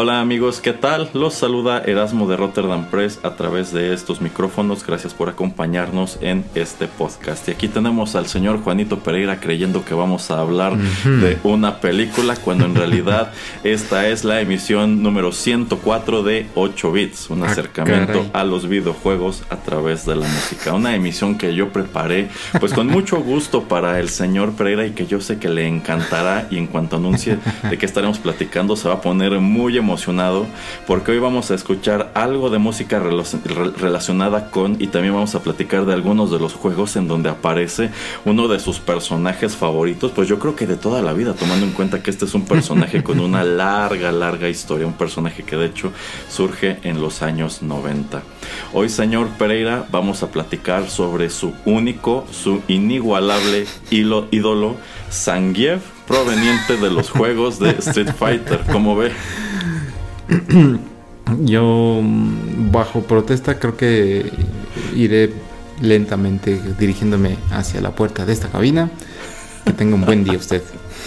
Hola amigos, ¿qué tal? Los saluda Erasmo de Rotterdam Press a través de estos micrófonos. Gracias por acompañarnos en este podcast. Y aquí tenemos al señor Juanito Pereira creyendo que vamos a hablar de una película cuando en realidad esta es la emisión número 104 de 8 bits, un ah, acercamiento a los videojuegos a través de la música. Una emisión que yo preparé pues con mucho gusto para el señor Pereira y que yo sé que le encantará y en cuanto anuncie de qué estaremos platicando se va a poner muy emocionado emocionado porque hoy vamos a escuchar algo de música relacionada con y también vamos a platicar de algunos de los juegos en donde aparece uno de sus personajes favoritos, pues yo creo que de toda la vida, tomando en cuenta que este es un personaje con una larga, larga historia, un personaje que de hecho surge en los años 90. Hoy, señor Pereira, vamos a platicar sobre su único, su inigualable ídolo, Zangief, proveniente de los juegos de Street Fighter. ¿Cómo ve? Yo, bajo protesta, creo que iré lentamente dirigiéndome hacia la puerta de esta cabina. Que tenga un buen día usted.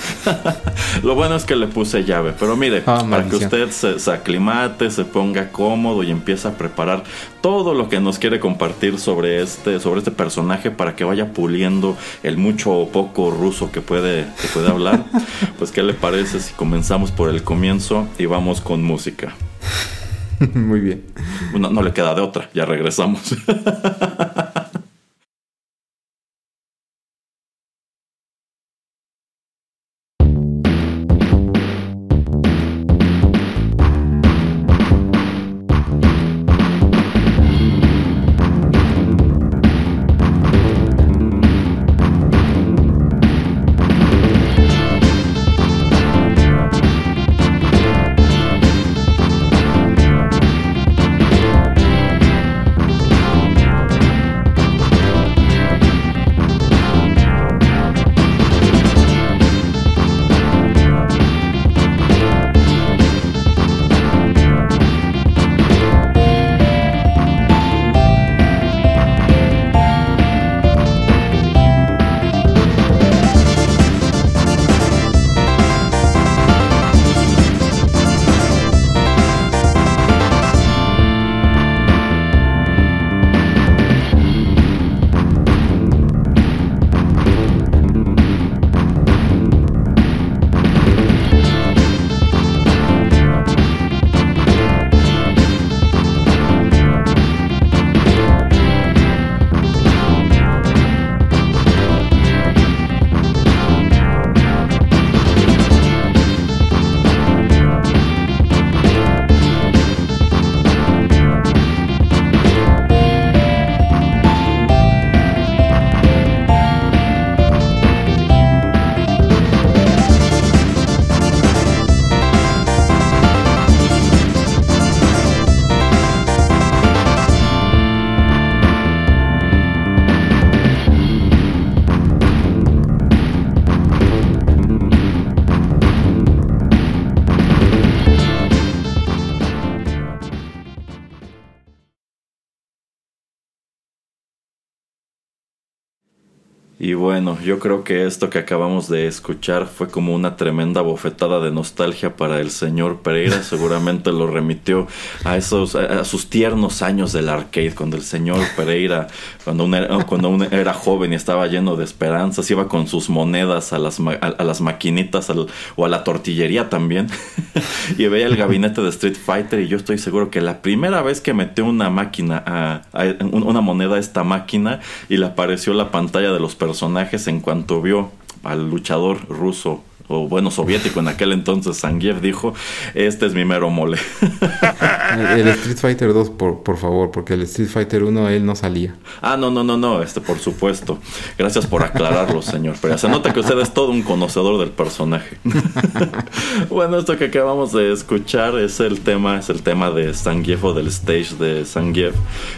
Lo bueno es que le puse llave, pero mire, ah, para que usted se, aclimate, se ponga cómodo y empiece a preparar todo lo que nos quiere compartir sobre este, sobre este personaje para que vaya puliendo el mucho o poco ruso que puede, que puede hablar. pues, ¿qué le parece si comenzamos por el comienzo y vamos con música? Muy bien. no le queda de otra, ya regresamos. Bueno, yo creo que esto que acabamos de escuchar fue como una tremenda bofetada de nostalgia para el señor Pereira. Seguramente lo remitió a esos, a sus tiernos años del arcade, cuando el señor Pereira, cuando uno era, cuando era joven y estaba lleno de esperanzas, iba con sus monedas a las, a, las maquinitas o a la tortillería también y veía el gabinete de Street Fighter y yo estoy seguro que la primera vez que metió una máquina, a, una moneda a esta máquina y le apareció la pantalla de los personajes en cuanto vio al luchador ruso o bueno, soviético en aquel entonces, Zangief dijo, este es mi mero mole. el Street Fighter 2, por, por favor, porque el Street Fighter 1 él no salía. Ah, no, no, no, no, este, por supuesto. Gracias por aclararlo, señor. Pero se nota que usted es todo un conocedor del personaje. bueno, esto que acabamos de escuchar es el tema, es el tema de Zangief o del stage de Zangief,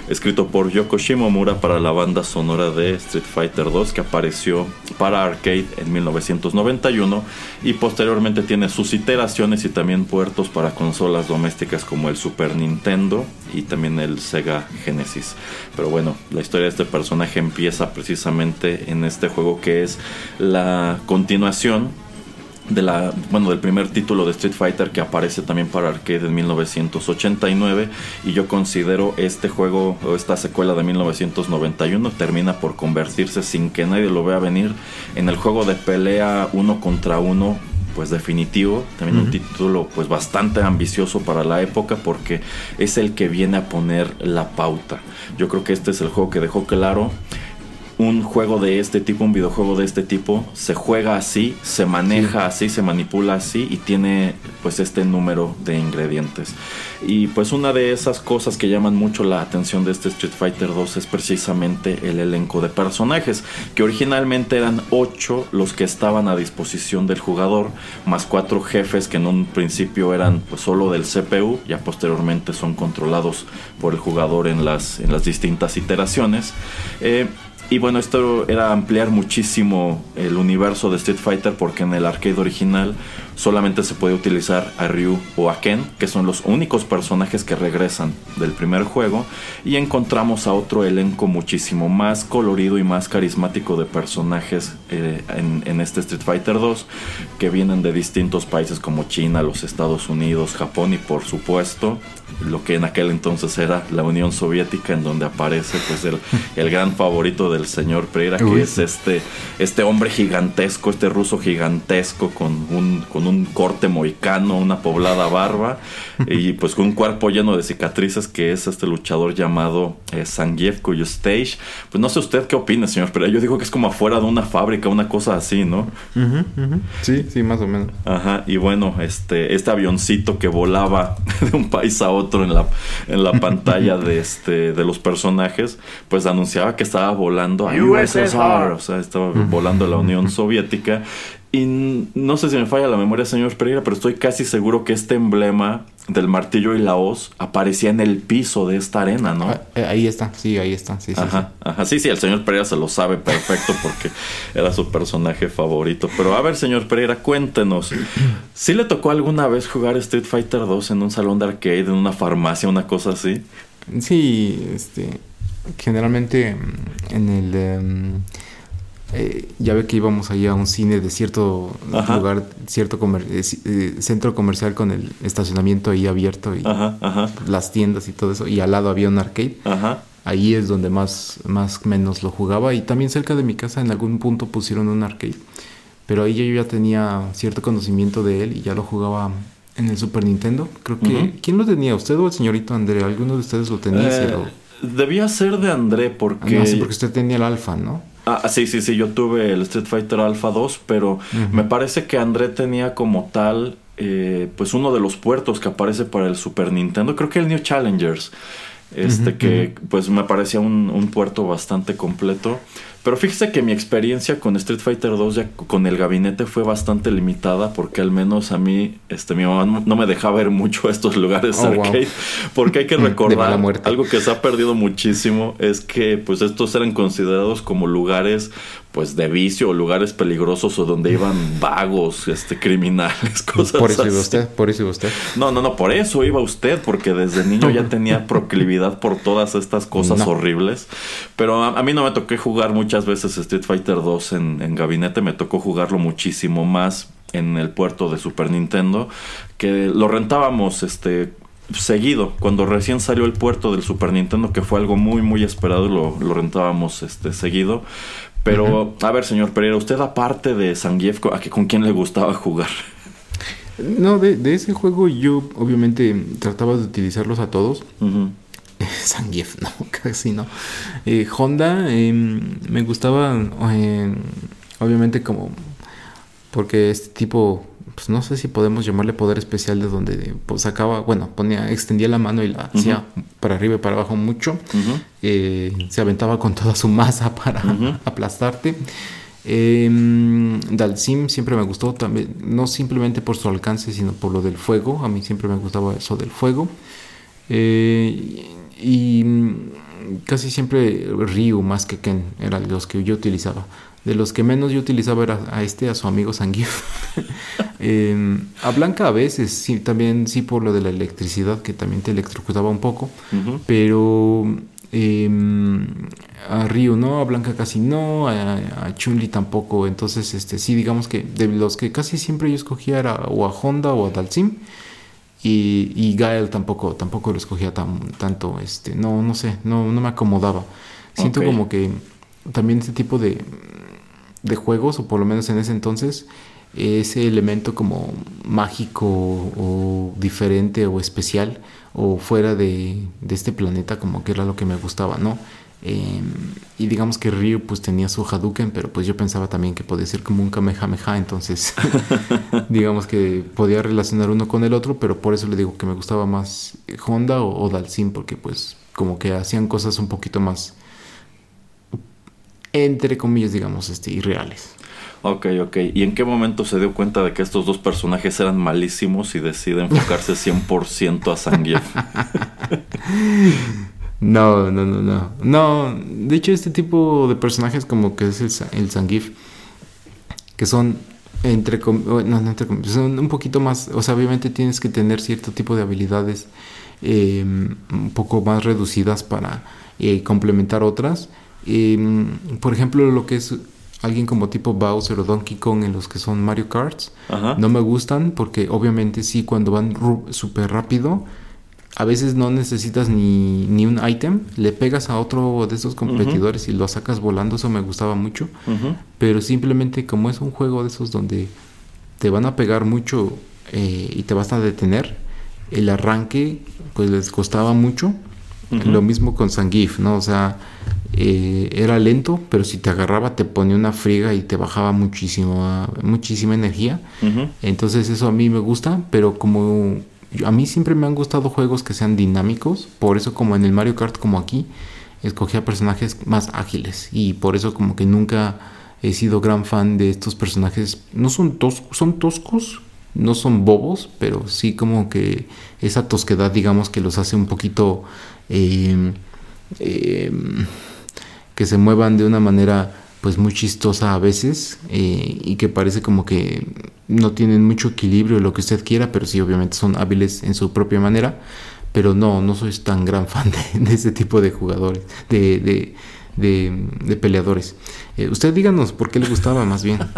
escrito por Yoko Shimomura para la banda sonora de Street Fighter 2 que apareció para arcade en 1991 y posteriormente tiene sus iteraciones y también puertos para consolas domésticas como el Super Nintendo y también el Sega Genesis. Pero bueno, la historia de este personaje empieza precisamente en este juego que es la continuación de la, bueno, del primer título de Street Fighter que aparece también para arcade en 1989 y yo considero este juego o esta secuela de 1991 termina por convertirse sin que nadie lo vea venir en el juego de pelea uno contra uno pues definitivo, también un título pues bastante ambicioso para la época porque es el que viene a poner la pauta. Yo creo que este es el juego que dejó claro un juego de este tipo, un videojuego de este tipo, se juega así, se maneja así, se manipula así y tiene pues este número de ingredientes. Y pues una de esas cosas que llaman mucho la atención de este Street Fighter 2 es precisamente el elenco de personajes, que originalmente eran 8 los que estaban a disposición del jugador, más 4 jefes que en un principio eran pues solo del CPU, ya posteriormente son controlados por el jugador en las, en las distintas iteraciones. Eh, y bueno, esto era ampliar muchísimo el universo de Street Fighter porque en el arcade original solamente se puede utilizar a Ryu o a Ken, que son los únicos personajes que regresan del primer juego, y encontramos a otro elenco muchísimo más colorido y más carismático de personajes eh, en, este Street Fighter 2, que vienen de distintos países como China, los Estados Unidos, Japón y por supuesto lo que en aquel entonces era la Unión Soviética, en donde aparece pues el, el gran favorito del señor Pereira, que es este, este hombre gigantesco, este ruso gigantesco con un, con un corte moicano, una poblada barba y pues con un cuerpo lleno de cicatrices que es este luchador llamado eh, Zangief, cuyo stage, pues no sé usted qué opina, señor, pero yo digo que es como afuera de una fábrica, una cosa así, ¿no? Sí, sí, más o menos. Ajá, y bueno, este, este avioncito que volaba de un país a otro en la, en la pantalla de, este, de los personajes, pues anunciaba que estaba volando a USSR, o sea, estaba volando a la Unión Soviética y no sé si me falla la memoria, señor Pereira, pero estoy casi seguro que este emblema del martillo y la hoz aparecía en el piso de esta arena, ¿no? Ah, eh, ahí está, sí, ahí está. Sí, ajá, sí. ajá. Sí, sí, el señor Pereira se lo sabe perfecto porque era su personaje favorito. Pero a ver, señor Pereira, cuéntenos. ¿Sí le tocó alguna vez jugar Street Fighter 2 en un salón de arcade, en una farmacia, una cosa así? Sí, este. Generalmente mm, en el. Em, eh, ya ve que íbamos allá a un cine de cierto lugar, cierto eh, eh, centro comercial con el estacionamiento ahí abierto y las tiendas y todo eso, y al lado había un arcade. Ahí es donde más, más menos lo jugaba y también cerca de mi casa en algún punto pusieron un arcade. Pero ahí yo ya tenía cierto conocimiento de él y ya lo jugaba en el Super Nintendo. Creo que... ¿Quién lo tenía? ¿Usted o el señorito André? ¿Alguno de ustedes lo tenía? Debía ser de André porque... Ah, sí, porque usted tenía el alfa, ¿no? Ah, sí, sí, sí, yo tuve el Street Fighter Alpha 2, pero me parece que André tenía como tal, eh, pues uno de los puertos que aparece para el Super Nintendo, creo que el New Challengers, este que pues me parecía un, un puerto bastante completo. Pero fíjese que mi experiencia con Street Fighter 2 ya con el gabinete fue bastante limitada porque al menos a mí este mi mamá no me dejaba ver mucho estos lugares oh, arcade porque hay que recordar algo que se ha perdido muchísimo es que pues estos eran considerados como lugares pues de vicio o lugares peligrosos o donde iban vagos, este criminales, cosas Por eso iba usted, por eso iba usted. No, no, no, por eso iba usted porque desde niño ya tenía proclividad por todas estas cosas horribles, pero a, mí no me toqué jugar muchas veces Street Fighter 2 en, gabinete, me tocó jugarlo muchísimo más en el puerto de Super Nintendo, que lo rentábamos este seguido, cuando recién salió el puerto del Super Nintendo, que fue algo muy muy esperado, lo, lo rentábamos este seguido. Pero, a ver, señor Pereira, usted aparte de Zangief, ¿a con quién le gustaba jugar? No, de, de, ese juego yo obviamente trataba de utilizarlos a todos. Zangief, no, casi no. Eh, Honda, em, me gustaba, em, obviamente como Porque este tipo, pues no sé si podemos llamarle poder especial de donde pues sacaba, bueno, ponía, extendía la mano y la hacía para arriba y para abajo mucho. Eh, se aventaba con toda su masa para aplastarte. Eh, Dalsim siempre me gustó también, no simplemente por su alcance, sino por lo del fuego. A mí siempre me gustaba eso del fuego. Eh, y casi siempre Ryu más que Ken eran los que yo utilizaba. De los que menos yo utilizaba era a este, a su amigo Sangif. Em, a Blanca a veces, sí, también sí por lo de la electricidad, que también te electrocutaba un poco. Pero em, a Ryu no, a Blanca casi no, a, a Chun-Li tampoco. Entonces, este sí, digamos que de los que casi siempre yo escogía era o a Honda o a Dalsim. Y, y Gael tampoco, tampoco lo escogía tan, tanto, este, no, no sé, no, no me acomodaba. Siento como que también este tipo de, de juegos, o por lo menos en ese entonces, ese elemento como mágico o diferente o especial o fuera de, de este planeta como que era lo que me gustaba, ¿no? Em, y digamos que Ryu pues tenía su Hadouken, pero pues yo pensaba también que podía ser como un Kamehameha, entonces digamos que podía relacionar uno con el otro, pero por eso le digo que me gustaba más Honda o, o Dalsim, porque pues como que hacían cosas un poquito más, entre comillas, digamos, este, irreales. Ok, ok. ¿Y en qué momento se dio cuenta de que estos dos personajes eran malísimos y decide enfocarse 100% a Zangief? No, no, no, no. No, de hecho este tipo de personajes como que es el, el que son entre, no, no entre son un poquito más, o sea, obviamente tienes que tener cierto tipo de habilidades eh, un poco más reducidas para eh, complementar otras. Eh, por ejemplo, lo que es alguien como tipo Bowser o Donkey Kong en los que son Mario Karts, Ajá. no me gustan porque obviamente sí, cuando van súper rápido, a veces no necesitas ni, ni un ítem, le pegas a otro de esos competidores y lo sacas volando, eso me gustaba mucho, pero simplemente como es un juego de esos donde te van a pegar mucho eh, y te vas a detener, el arranque pues les costaba mucho, lo mismo con Zangief, ¿no? O sea, eh, era lento, pero si te agarraba te ponía una friega y te bajaba muchísimo, muchísima energía. Entonces eso a mí me gusta, pero como a mí siempre me han gustado juegos que sean dinámicos, por eso como en el Mario Kart como aquí, escogía personajes más ágiles y por eso como que nunca he sido gran fan de estos personajes. No son toscos, son toscos, no son bobos, pero sí como que esa tosquedad digamos que los hace un poquito eh, eh, que se muevan de una manera pues muy chistosa a veces eh, y que parece como que no tienen mucho equilibrio lo que usted quiera, pero sí obviamente son hábiles en su propia manera, pero no, no soy tan gran fan de, de ese tipo de jugadores, de, de, de, de peleadores. Eh, usted díganos por qué le gustaba más bien.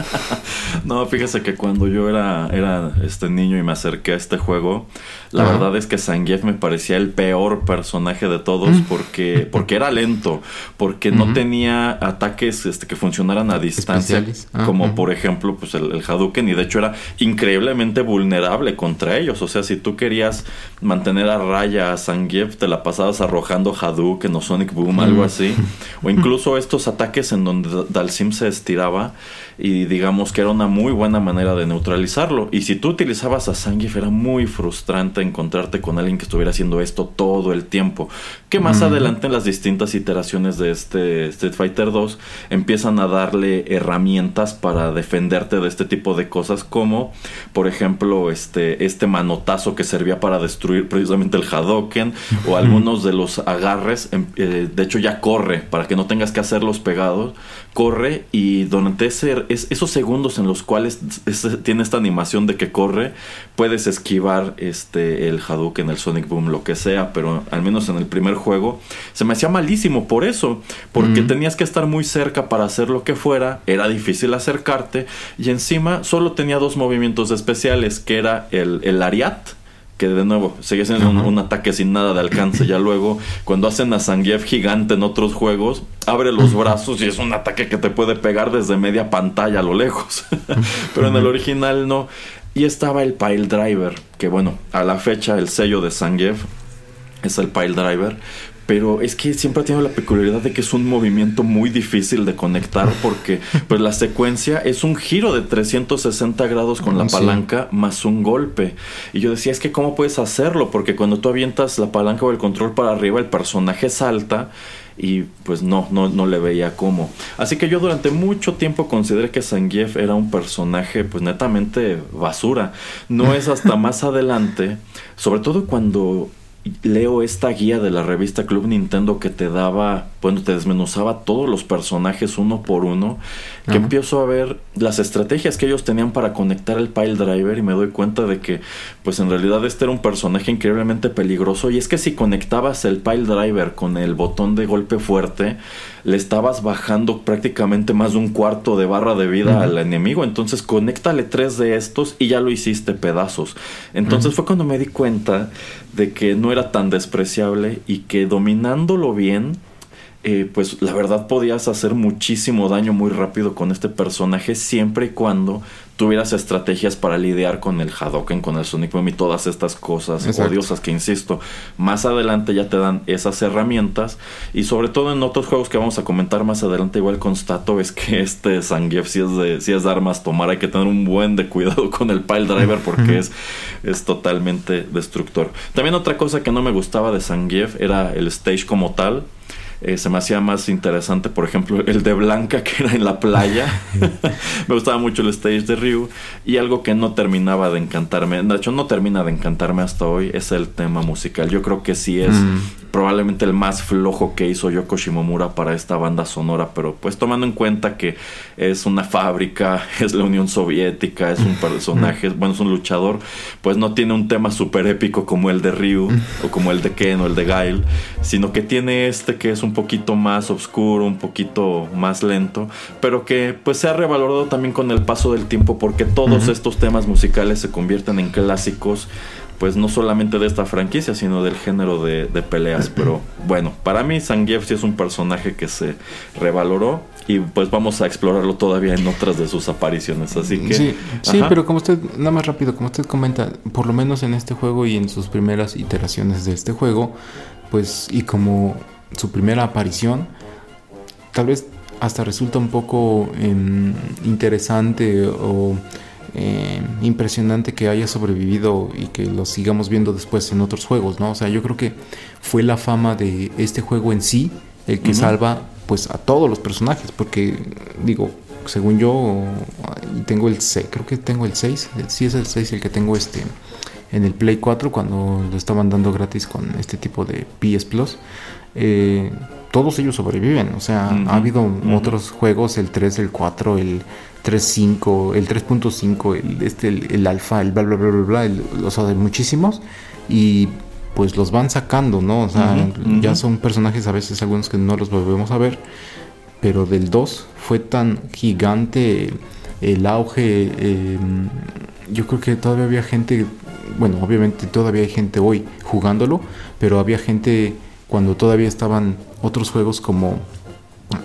No, fíjese que cuando yo era, era este niño y me acerqué a este juego, la Ajá. verdad es que Zangief me parecía el peor personaje de todos Mm. porque, porque era lento, porque no tenía ataques este, que funcionaran a distancia. Ah, como por ejemplo pues el, el Hadouken, y de hecho era increíblemente vulnerable contra ellos. O sea, si tú querías mantener a raya a Zangief, te la pasabas arrojando Hadouken o Sonic Boom, algo Mm. así. O incluso estos ataques en donde Dalsim se estiraba y digamos que era una muy buena manera de neutralizarlo. Y si tú utilizabas a Zangief era muy frustrante encontrarte con alguien que estuviera haciendo esto todo el tiempo. Que más adelante en las distintas iteraciones de este Street Fighter 2 empiezan a darle herramientas para defenderte de este tipo de cosas como por ejemplo este, este manotazo que servía para destruir precisamente el Hadouken o algunos de los agarres. em- eh, de hecho ya corre para que no tengas que hacerlos pegados. Corre y durante ese, es- esos segundos en los cuales es- tiene esta animación de que corre, puedes esquivar este, el Hadouken, el Sonic Boom, lo que sea, pero al menos en el primer juego se me hacía malísimo por eso, porque Mm. tenías que estar muy cerca para hacer lo que fuera, era difícil acercarte y encima solo tenía dos movimientos especiales, que era el, el Ariat, que de nuevo sigue siendo un, ataque sin nada de alcance. Ya luego, cuando hacen a Zangief gigante en otros juegos, abre los brazos y es un ataque que te puede pegar desde media pantalla a lo lejos. Pero en el original no. Y estaba el Pile Driver, que bueno, a la fecha el sello de Zangief es el Pile Driver. Pero es que siempre ha tenido la peculiaridad de que es un movimiento muy difícil de conectar porque pues la secuencia es un giro de 360 grados con la palanca más un golpe. Y yo decía, es que ¿cómo puedes hacerlo? Porque cuando tú avientas la palanca o el control para arriba, el personaje salta y pues no, no, no le veía cómo. Así que yo durante mucho tiempo consideré que Zangief era un personaje pues netamente basura. No es hasta más adelante, sobre todo cuando leo esta guía de la revista Club Nintendo que te daba, bueno, te desmenuzaba todos los personajes uno por uno, que empiezo a ver las estrategias que ellos tenían para conectar el pile driver y me doy cuenta de que, pues en realidad este era un personaje increíblemente peligroso y es que si conectabas el pile driver con el botón de golpe fuerte, le estabas bajando prácticamente más de un cuarto de barra de vida al enemigo. Entonces, conéctale tres de estos y ya lo hiciste pedazos. Entonces fue cuando me di cuenta de que no era tan despreciable y que dominándolo bien, eh, pues la verdad podías hacer muchísimo daño muy rápido con este personaje siempre y cuando tuvieras estrategias para lidiar con el Hadoken, con el Sonic Boom y todas estas cosas odiosas que insisto, más adelante ya te dan esas herramientas. Y sobre todo en otros juegos que vamos a comentar más adelante igual constato es que este Zangief si es de si es de armas tomar. Hay que tener un buen de cuidado con el pile driver porque es es totalmente destructor. También otra cosa que no me gustaba de Zangief era el stage como tal eh, se me hacía más interesante, por ejemplo, el de Blanca, que era en la playa. me gustaba mucho el stage de Ryu. Y algo que no terminaba de encantarme, de hecho, no termina de encantarme hasta hoy, es el tema musical. Yo creo que sí es mm. probablemente el más flojo que hizo Yoko Shimomura para esta banda sonora, pero pues tomando en cuenta que es una fábrica, es la Unión Soviética, es un personaje, bueno, es un luchador, pues no tiene un tema súper épico como el de Ryu, o como el de Ken, o el de Gail, sino que tiene este que es un poquito más oscuro, un poquito más lento, pero que pues se ha revalorado también con el paso del tiempo porque todos estos temas musicales se convierten en clásicos pues no solamente de esta franquicia, sino del género de, peleas. Pero bueno, para mí Zangief sí es un personaje que se revaloró y pues vamos a explorarlo todavía en otras de sus apariciones. Así que. Sí, sí pero como usted, nada más rápido, como usted comenta, por lo menos en este juego y en sus primeras iteraciones de este juego, pues y como su primera aparición, tal vez hasta resulta un poco em, interesante o em, impresionante que haya sobrevivido y que lo sigamos viendo después en otros juegos, ¿no? O sea, yo creo que fue la fama de este juego en sí el que salva pues a todos los personajes, porque digo, según yo tengo el 6, creo que tengo el 6, sí es el 6 el que tengo este en el Play 4 cuando lo estaban dando gratis con este tipo de PS Plus. Eh, todos ellos sobreviven. O sea, ha habido otros juegos, el 3, el 4, el 3.5, el 3.5, el, este, el, alfa, el bla, bla, bla, bla, bla o sea, de muchísimos. Y pues los van sacando, ¿no? O sea, ya son personajes a veces algunos que no los volvemos a ver. Pero del 2 fue tan gigante el auge. Em, yo creo que todavía había gente, bueno, obviamente todavía hay gente hoy jugándolo, pero había gente cuando todavía estaban otros juegos como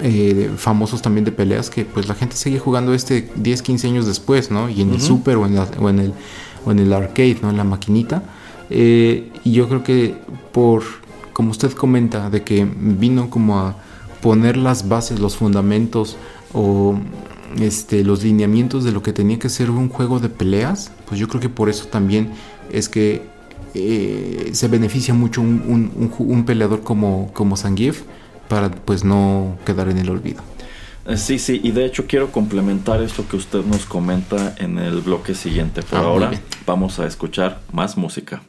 eh, famosos también de peleas que pues la gente sigue jugando este 10, 15 años después, ¿no? Y en el Super o en, en, el, o en el arcade, ¿no? En la maquinita. Eh, y yo creo que por, como usted comenta, de que vino como a poner las bases, los fundamentos o este, los lineamientos de lo que tenía que ser un juego de peleas, pues yo creo que por eso también es que eh, se beneficia mucho un, peleador como, como Zangief para pues no quedar en el olvido. Eh, sí, sí, y de hecho quiero complementar esto que usted nos comenta en el bloque siguiente. Por ah, ahora vamos a escuchar más música.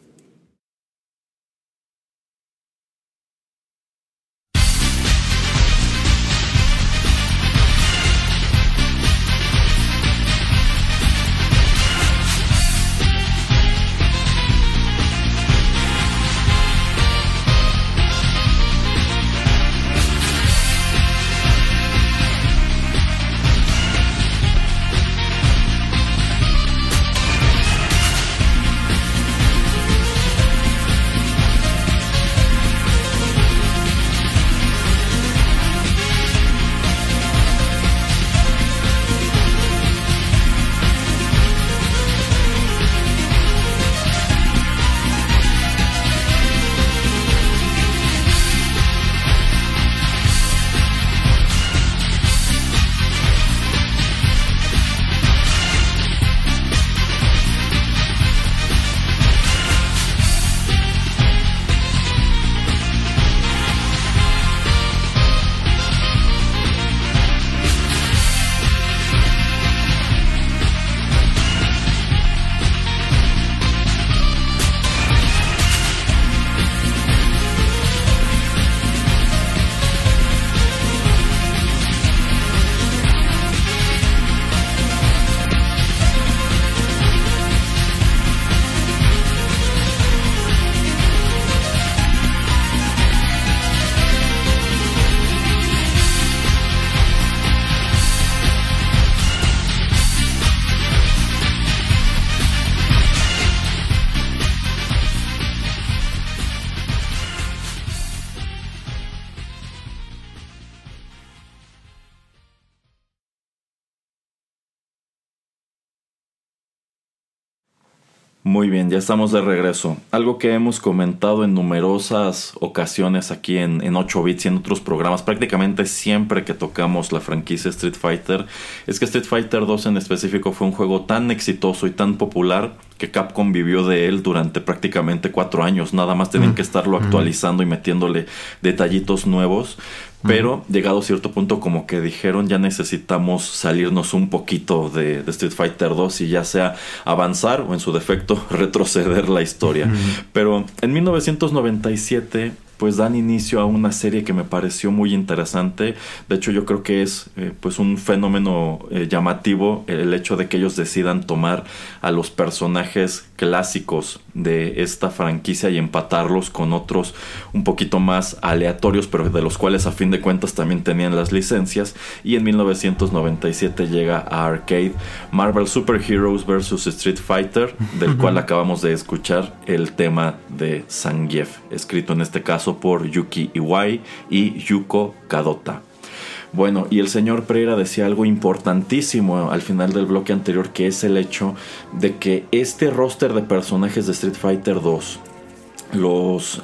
Muy bien, ya estamos de regreso. Algo que hemos comentado en numerosas ocasiones aquí en, en 8 bits y en otros programas, prácticamente siempre que tocamos la franquicia Street Fighter, es que Street Fighter 2 en específico fue un juego tan exitoso y tan popular que Capcom vivió de él durante prácticamente cuatro años. Nada más tienen que estarlo actualizando y metiéndole detallitos nuevos. Pero llegado a cierto punto como que dijeron ya necesitamos salirnos un poquito de, Street Fighter 2 y ya sea avanzar o en su defecto retroceder la historia. Pero en 1997 pues dan inicio a una serie que me pareció muy interesante. De hecho, yo creo que es eh, pues un fenómeno eh, llamativo el hecho de que ellos decidan tomar a los personajes clásicos de esta franquicia y empatarlos con otros un poquito más aleatorios, pero de los cuales a fin de cuentas también tenían las licencias. Y en 1997 llega a Arcade Marvel Super Heroes vs. Street Fighter, del cual acabamos de escuchar el tema de Zangief, escrito en este caso por Yuki Iwai y Yuko Kadota. Bueno, y el señor Pereira decía algo importantísimo al final del bloque anterior, que es el hecho de que este roster de personajes de Street Fighter 2, los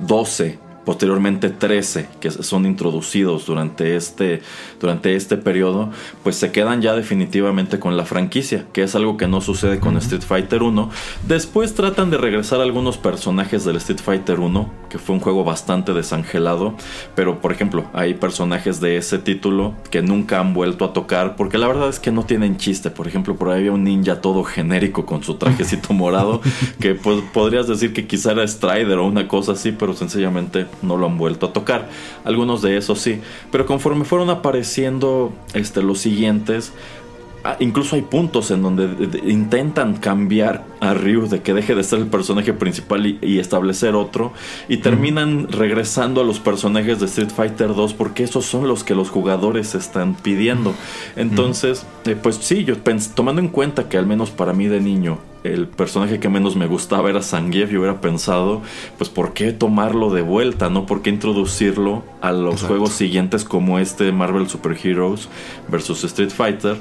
12 eh, posteriormente 13 que son introducidos durante este, durante este periodo, pues se quedan ya definitivamente con la franquicia, que es algo que no sucede con Street Fighter 1. Después tratan de regresar algunos personajes del Street Fighter 1, que fue un juego bastante desangelado, pero por ejemplo, hay personajes de ese título que nunca han vuelto a tocar, porque la verdad es que no tienen chiste. Por ejemplo, por ahí había un ninja todo genérico con su trajecito morado, que pues, podrías decir que quizá era Strider o una cosa así, pero sencillamente no lo han vuelto a tocar. Algunos de esos sí. Pero conforme fueron apareciendo este, los siguientes, ah, incluso hay puntos en donde intentan cambiar a Ryu de que deje de ser el personaje principal y, establecer otro y terminan regresando a los personajes de Street Fighter 2 porque esos son los que los jugadores están pidiendo. Entonces, eh, pues sí, yo tomando en cuenta que al menos para mí de niño el personaje que menos me gustaba era Zangief y hubiera pensado, pues ¿por qué tomarlo de vuelta? ¿No? ¿Por qué introducirlo a los juegos siguientes como este Marvel Super Heroes versus Street Fighter?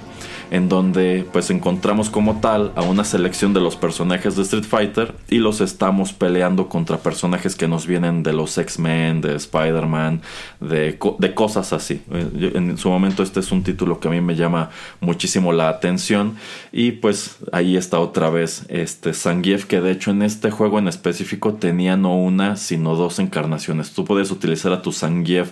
En donde pues encontramos como tal a una selección de los personajes de Street Fighter y los estamos peleando contra personajes que nos vienen de los X-Men, de Spider-Man, de, de cosas así. Eh, en su momento este es un título que a mí me llama muchísimo la atención y pues ahí está otra vez este Zangief, que de hecho en este juego en específico tenía no una, sino dos encarnaciones. Tú puedes utilizar a tu Zangief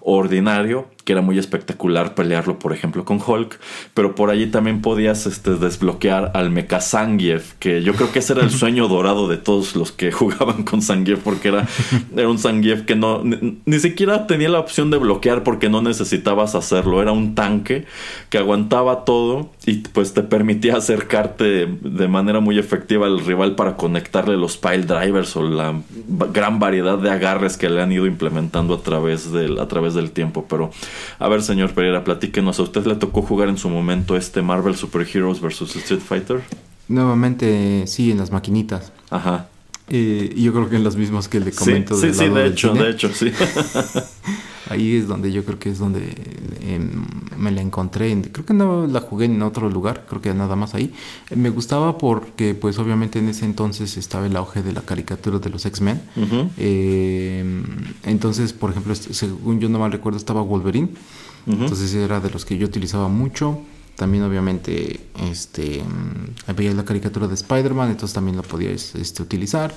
ordinario que era muy espectacular pelearlo, por ejemplo, con Hulk, pero por allí también podías este, desbloquear al Mecha Zangief, que yo creo que ese era el sueño dorado de todos los que jugaban con Zangief, porque era, era un Zangief que no, ni, siquiera tenía la opción de bloquear porque no necesitabas hacerlo, era un tanque que aguantaba todo y pues te permitía acercarte de manera muy efectiva al rival para conectarle los pile drivers o la gran variedad de agarres que le han ido implementando a través del, a través del tiempo, pero a ver, señor Pereira, platíquenos. ¿A usted le tocó jugar en su momento este Marvel Super Heroes vs. Street Fighter? Nuevamente, sí, en las maquinitas. Ajá. Eh, yo creo que en los mismos que le comento. Sí, sí, de hecho, de hecho, sí. Ahí es donde yo creo que es donde em, me la encontré. Creo que no la jugué en otro lugar, creo que nada más ahí. Me gustaba porque, pues obviamente en ese entonces estaba el auge de la caricatura de los X-Men. Em, entonces, por ejemplo, según yo no mal recuerdo, estaba Wolverine. Entonces era de los que yo utilizaba mucho. También obviamente este, había la caricatura de Spider-Man, entonces también lo podías este, utilizar.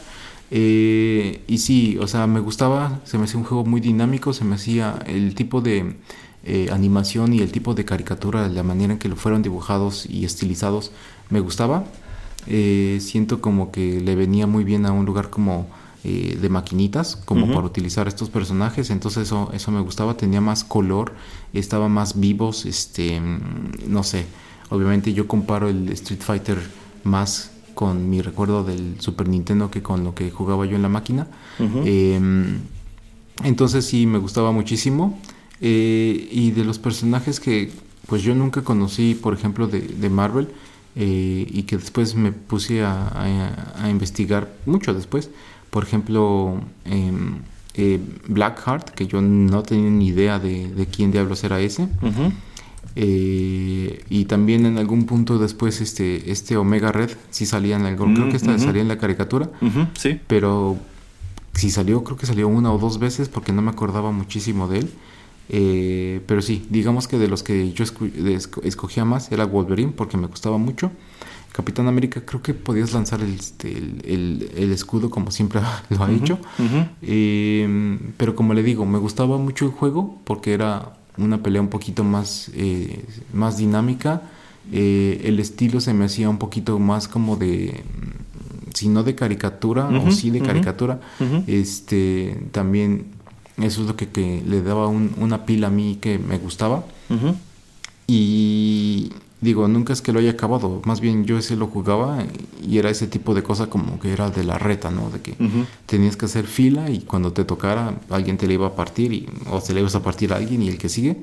Eh, y sí, o sea, me gustaba, se me hacía un juego muy dinámico, se me hacía el tipo de eh, animación y el tipo de caricatura, la manera en que lo fueron dibujados y estilizados, me gustaba. Eh, siento como que le venía muy bien a un lugar como de maquinitas, como para utilizar estos personajes, entonces eso, eso me gustaba, tenía más color, estaba más vivos, este, no sé, obviamente yo comparo el Street Fighter más con mi recuerdo del Super Nintendo que con lo que jugaba yo en la máquina. Em, entonces sí, me gustaba muchísimo. Eh, y de los personajes que pues yo nunca conocí, por ejemplo, de, Marvel, eh, y que después me puse a, investigar mucho después. Por ejemplo, em, eh, Blackheart, que yo no tenía ni idea de, quién diablos era ese. Eh, y también en algún punto después este, este Omega Red sí salía en algún, creo que esta, salía en la caricatura. sí. Pero si salió, creo que salió una o dos veces porque no me acordaba muchísimo de él. Eh, pero sí, digamos que de los que yo escogía más era Wolverine porque me gustaba mucho. Capitán América creo que podías lanzar el, este, el, escudo como siempre lo ha hecho. Eh, pero como le digo, me gustaba mucho el juego porque era una pelea un poquito más, eh, más dinámica. el estilo se me hacía un poquito más como de si no de caricatura o sí de caricatura, este también eso es lo que, le daba una pila a mí que me gustaba. Y digo, nunca es que lo haya acabado, más bien yo ese lo jugaba y era ese tipo de cosa como que era de la reta, ¿no? De que tenías que hacer fila y cuando te tocara alguien te le iba a partir y, o se le ibas a partir a alguien y el que sigue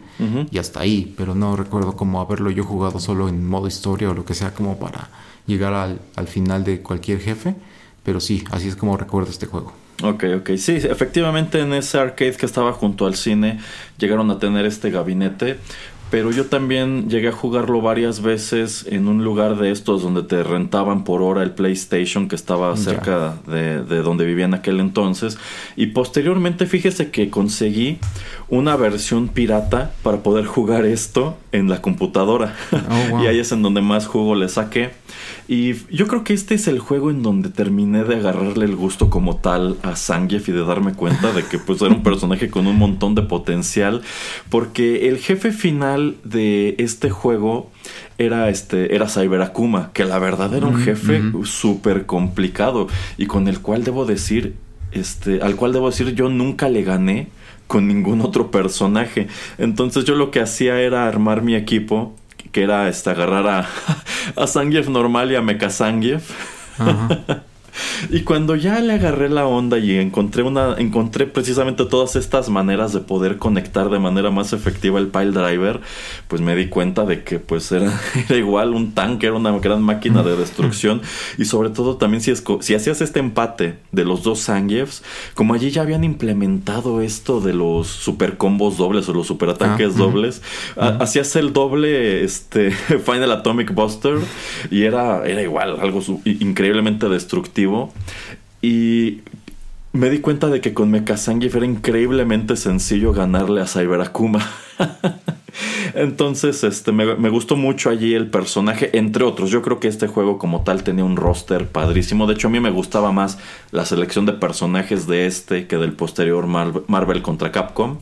y hasta ahí, pero no recuerdo como haberlo yo jugado solo en modo historia o lo que sea como para llegar al, al final de cualquier jefe, pero sí, así es como recuerdo este juego. Ok, ok. Sí, efectivamente en ese arcade que estaba junto al cine llegaron a tener este gabinete. Pero yo también llegué a jugarlo varias veces en un lugar de estos donde te rentaban por hora el PlayStation que estaba cerca de, de, donde vivía en aquel entonces. Y posteriormente fíjese que conseguí una versión pirata para poder jugar esto en la computadora. Oh, y ahí es en donde más juego le saqué. Y yo creo que este es el juego en donde terminé de agarrarle el gusto como tal a Zangief y de darme cuenta de que pues era un personaje con un montón de potencial. Porque el jefe final de este juego era este era Cyber Akuma, que la verdad era un jefe súper complicado y con el cual debo decir este al cual debo decir yo nunca le gané con ningún otro personaje. Entonces yo lo que hacía era armar mi equipo que era este, agarrar a, a Zangief normal y a Mecha Zangief. Y cuando ya le agarré la onda y encontré una encontré precisamente todas estas maneras de poder conectar de manera más efectiva el pile driver, pues me di cuenta de que pues era, igual un tanque, era una gran máquina de destrucción. Y sobre todo también si, si hacías este empate de los dos Zangiefs, como allí ya habían implementado esto de los super combos dobles o los super ataques ah, dobles, hacías el doble este Final Atomic Buster y era era igual algo increíblemente destructivo y me di cuenta de que con Mecha era increíblemente sencillo ganarle a Cyber Akuma. Entonces, este, me, gustó mucho allí el personaje, entre otros. Yo creo que este juego como tal tenía un roster padrísimo. De hecho, a mí me gustaba más la selección de personajes de este que del posterior Marvel contra Capcom.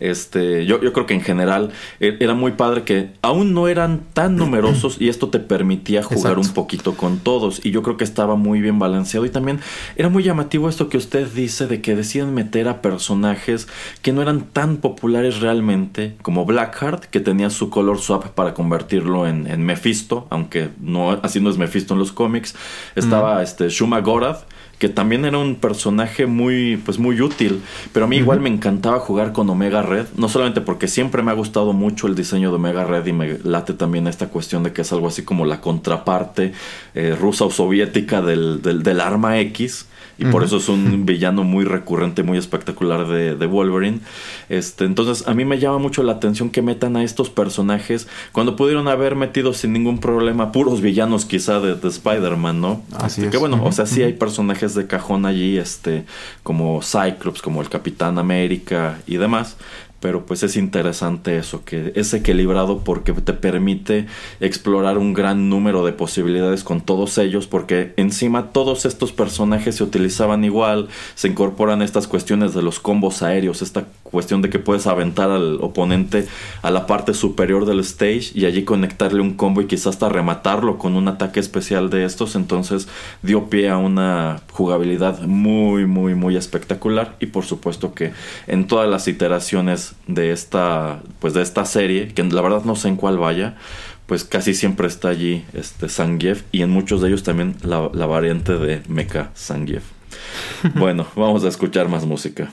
Este, yo, yo creo que en general e, era muy padre que aún no eran tan numerosos y esto te permitía jugar un poquito con todos. Y yo creo que estaba muy bien balanceado. Y también era muy llamativo esto que usted dice de que decían meter a personajes que no eran tan populares realmente, como Blackheart, que tenía su color swap para convertirlo en, en Mephisto, aunque no, así no es Mephisto en los cómics. Estaba este Shuma Gorath que también era un personaje muy, pues muy útil. Pero a mí igual me encantaba jugar con Omega Red, no solamente porque siempre me ha gustado mucho el diseño de Omega Red y me late también esta cuestión de que es algo así como la contraparte eh, rusa o soviética del, del, del arma X y por eso es un villano muy recurrente, muy espectacular de, de, Wolverine. Este, entonces, a mí me llama mucho la atención que metan a estos personajes cuando pudieron haber metido sin ningún problema puros villanos, quizá de, de Spider-Man, ¿no? Así este, Que bueno, o sea, sí hay personajes de cajón allí, este, como Cyclops, como el Capitán América y demás pero pues es interesante eso, que es equilibrado porque te permite explorar un gran número de posibilidades con todos ellos, porque encima todos estos personajes se utilizaban igual, se incorporan estas cuestiones de los combos aéreos, esta cuestión de que puedes aventar al oponente a la parte superior del stage y allí conectarle un combo y quizás hasta rematarlo con un ataque especial de estos, entonces dio pie a una jugabilidad muy muy muy espectacular y por supuesto que en todas las iteraciones de esta, pues de esta serie, que la verdad no sé en cuál vaya, pues casi siempre está allí este Zangief y en muchos de ellos también la, la variante de Mecha Zangief. bueno, vamos a escuchar más música.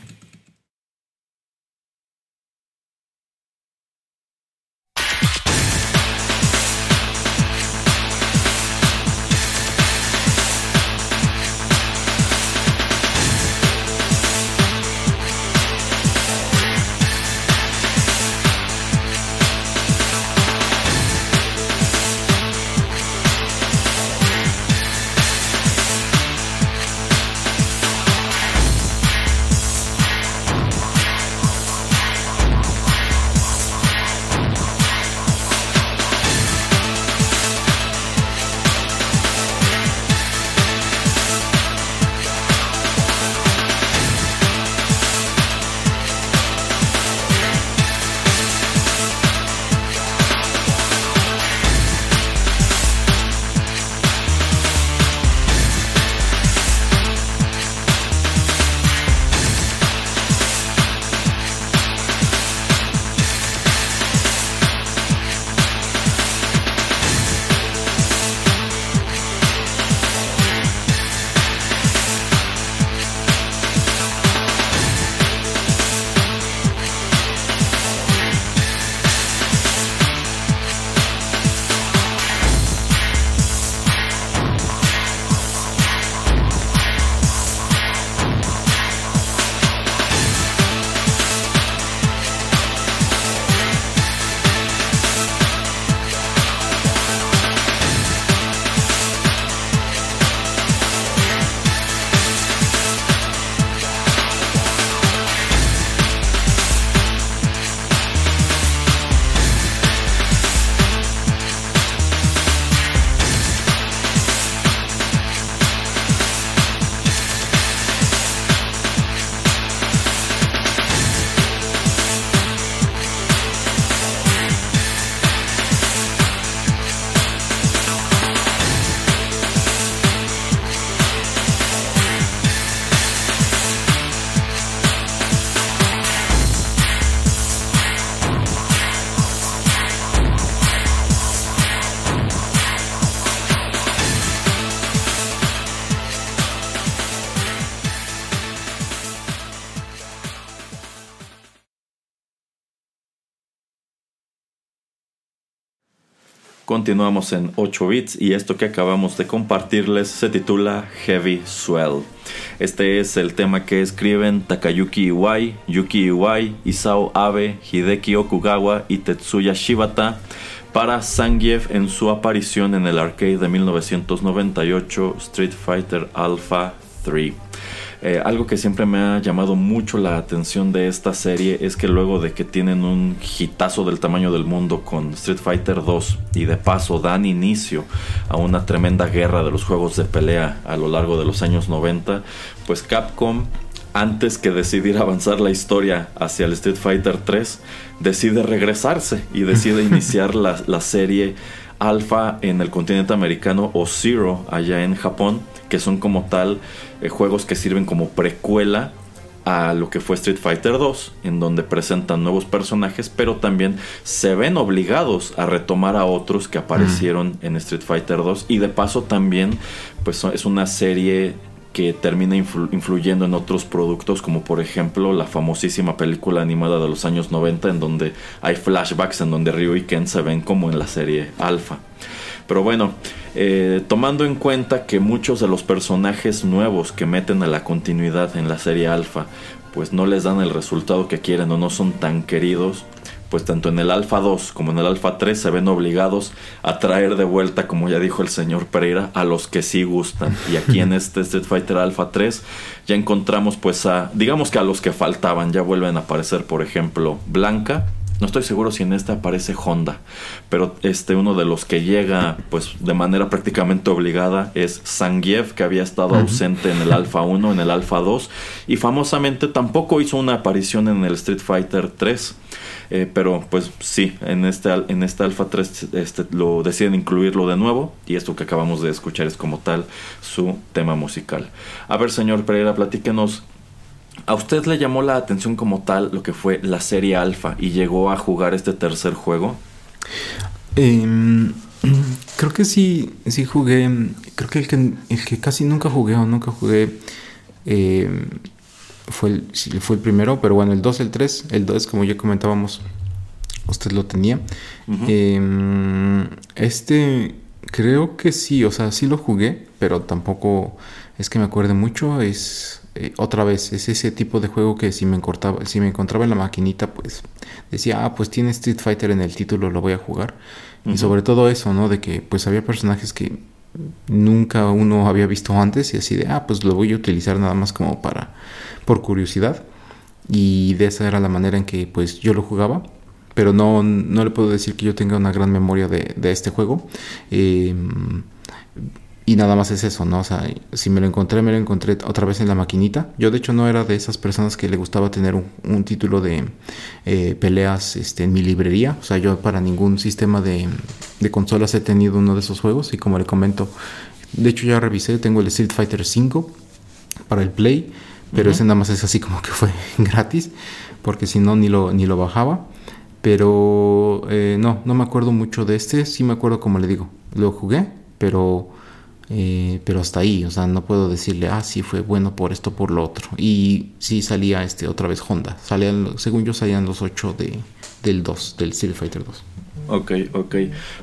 Continuamos en 8 bits y esto que acabamos de compartirles se titula Heavy Swell. Este es el tema que escriben Takayuki Iwai, Yuki Iwai, Isao Abe, Hideki Okugawa y Tetsuya Shibata para Zangief en su aparición en el arcade de 1998 Street Fighter Alpha 3. Eh, algo que siempre me ha llamado mucho la atención de esta serie es que luego de que tienen un hitazo del tamaño del mundo con Street Fighter 2 y de paso dan inicio a una tremenda guerra de los juegos de pelea a lo largo de los años 90, pues Capcom antes que decidir avanzar la historia hacia el Street Fighter 3, decide regresarse y decide iniciar la, la serie Alpha en el continente americano o Zero allá en Japón, que son como tal eh, juegos que sirven como precuela a lo que fue Street Fighter 2, en donde presentan nuevos personajes, pero también se ven obligados a retomar a otros que aparecieron en Street Fighter 2 y de paso también pues es una serie que termina influyendo en otros productos como por ejemplo la famosísima película animada de los años 90 en donde hay flashbacks en donde Ryu y Ken se ven como en la serie Alpha. Pero bueno, eh, tomando en cuenta que muchos de los personajes nuevos que meten a la continuidad en la serie Alpha pues no les dan el resultado que quieren o no son tan queridos, pues tanto en el Alpha 2 como en el Alpha 3 se ven obligados a traer de vuelta, como ya dijo el señor Pereira, a los que sí gustan. Y aquí en este Street Fighter Alpha 3 ya encontramos pues a, digamos que a los que faltaban, ya vuelven a aparecer, por ejemplo, Blanca, no estoy seguro si en esta aparece Honda, pero este uno de los que llega pues de manera prácticamente obligada es Zangief, que había estado ausente en el Alpha 1, en el Alpha 2 y famosamente tampoco hizo una aparición en el Street Fighter 3. Eh, pero pues sí, en este, en este Alpha 3 este, lo deciden incluirlo de nuevo y esto que acabamos de escuchar es como tal su tema musical. A ver, señor Pereira, platíquenos ¿A usted le llamó la atención como tal lo que fue la serie Alpha y llegó a jugar este tercer juego? Em, creo que sí, sí jugué. Creo que el que, el que casi nunca jugué o nunca jugué em, fue, el, fue el primero, pero bueno, el 2, el 3, el 2, como ya comentábamos, usted lo tenía. Em, este, creo que sí, o sea, sí lo jugué, pero tampoco es que me acuerde mucho. Es eh, otra vez, es ese tipo de juego que si me, encontraba, si me encontraba en la maquinita, pues decía, ah, pues tiene Street Fighter en el título, lo voy a jugar. Y sobre todo eso, ¿no? De que pues había personajes que nunca uno había visto antes y así de, ah, pues lo voy a utilizar nada más como para, por curiosidad. Y de esa era la manera en que pues yo lo jugaba. Pero no, no le puedo decir que yo tenga una gran memoria de, de este juego. Eh, y nada más es eso, ¿no? O sea, si me lo encontré, me lo encontré otra vez en la maquinita. Yo de hecho no era de esas personas que le gustaba tener un, título de eh, peleas este, en mi librería. O sea, yo para ningún sistema de, consolas he tenido uno de esos juegos. Y como le comento, de hecho ya revisé, tengo el Street Fighter V para el Play. Pero ese nada más es así como que fue gratis. Porque si no, ni lo, ni lo bajaba. Pero eh, no, no me acuerdo mucho de este. Sí me acuerdo como le digo. Lo jugué, pero eh, pero hasta ahí, o sea, no puedo decirle, ah, sí fue bueno por esto, por lo otro. Y sí salía este otra vez Honda. Salían, según yo, salían los 8 de, del 2, del Street Fighter 2. Ok, ok.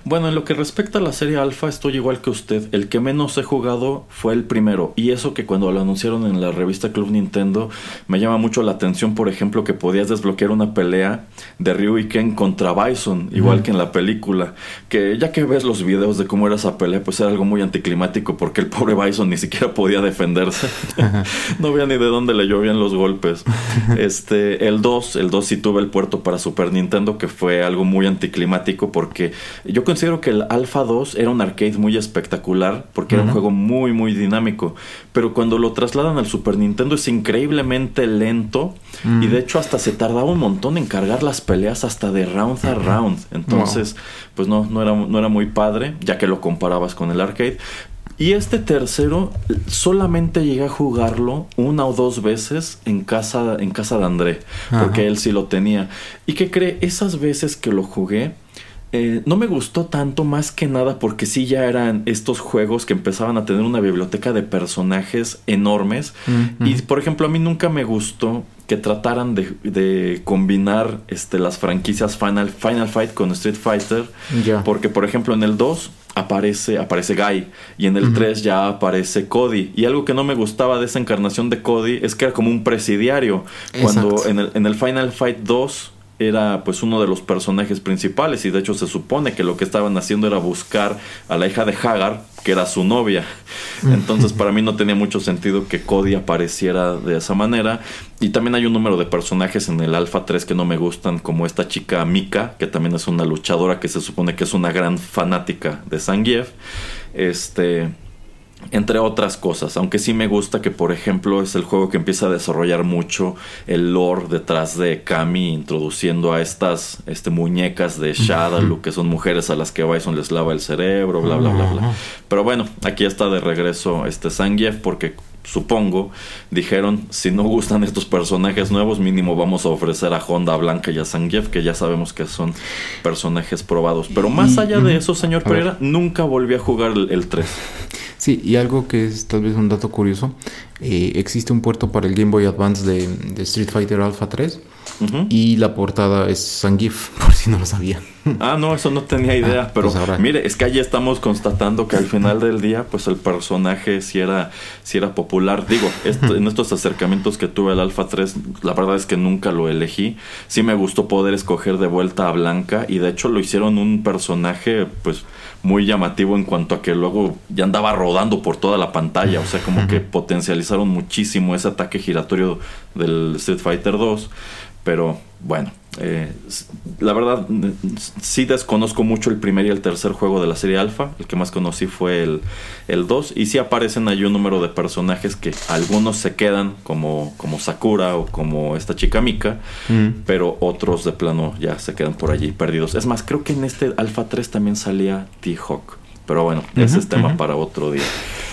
Bueno, en lo que respecta a la serie Alpha, estoy igual que usted. El que menos he jugado fue el primero. Y eso que cuando lo anunciaron en la revista Club Nintendo, me llama mucho la atención, por ejemplo, que podías desbloquear una pelea de Ryu y Ken contra Bison, igual que en la película. Que ya que ves los videos de cómo era esa pelea, pues era algo muy anticlimático porque el pobre Bison ni siquiera podía defenderse. no veía ni de dónde le llovían los golpes. Este, el 2, el 2 sí tuve el puerto para Super Nintendo, que fue algo muy anticlimático porque yo considero que el Alpha 2 era un arcade muy espectacular porque era un juego muy muy dinámico, pero cuando lo trasladan al Super Nintendo es increíblemente lento y de hecho hasta se tardaba un montón en cargar las peleas hasta de round a round. Entonces, pues no no era no era muy padre, ya que lo comparabas con el arcade, y este tercero solamente llegué a jugarlo una o dos veces en casa, en casa de André, porque él sí lo tenía. ¿Y qué cree? Esas veces que lo jugué, Eh, no me gustó tanto más que nada porque sí ya eran estos juegos que empezaban a tener una biblioteca de personajes enormes. Y por ejemplo, a mí nunca me gustó que trataran de, combinar este, las franquicias Final, Final Fight con Street Fighter. Porque por ejemplo en el 2 aparece, aparece Guy y en el 3 ya aparece Cody. Y algo que no me gustaba de esa encarnación de Cody es que era como un presidiario. Cuando en el, en el Final Fight 2 era pues uno de los personajes principales y de hecho se supone que lo que estaban haciendo era buscar a la hija de Hagar, que era su novia. Entonces para mí no tenía mucho sentido que Cody apareciera de esa manera. Y también hay un número de personajes en el Alpha 3 que no me gustan, como esta chica Mika, que también es una luchadora que se supone que es una gran fanática de Zangief. Este entre otras cosas, aunque sí me gusta que por ejemplo es el juego que empieza a desarrollar mucho el lore detrás de Kami introduciendo a estas este, muñecas de Shadaloo que son mujeres a las que Bison les lava el cerebro, bla bla bla bla. Pero bueno, aquí está de regreso este Zangief porque supongo, dijeron, si no gustan estos personajes nuevos, mínimo vamos a ofrecer a Honda Blanca y a Zangief, que ya sabemos que son personajes probados. Pero más allá de eso, señor Pereira, nunca volví a jugar el, 3. Sí, y algo que es tal vez un dato curioso, eh, existe un puerto para el Game Boy Advance de, de Street Fighter Alpha 3 y la portada es Zangief, por si no lo sabían. Ah, no, eso no tenía idea. Ah, pero pues mire, es que allí estamos constatando que al final del día, pues el personaje sí era, sí era popular. Digo, en estos acercamientos que tuve al Alpha 3, la verdad es que nunca lo elegí. Sí me gustó poder escoger de vuelta a Blanca. Y de hecho lo hicieron un personaje, pues muy llamativo en cuanto a que luego ya andaba rodando por toda la pantalla. O sea, como que potencializaron muchísimo ese ataque giratorio del Street Fighter 2. Pero bueno, eh, la verdad sí desconozco mucho el primer y el tercer juego de la serie Alpha. El que más conocí fue el, el 2. Y sí aparecen ahí un número de personajes que algunos se quedan como, como Sakura o como esta chica Mika. Mm. Pero otros de plano ya se quedan por allí perdidos. Es más, creo que en este Alpha 3 también salía T-Hawk. Pero bueno, ese es tema para otro día.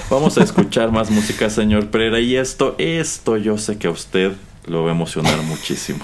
Vamos a escuchar más música, señor Pereira. Y esto, esto yo sé que a usted lo va a emocionar muchísimo.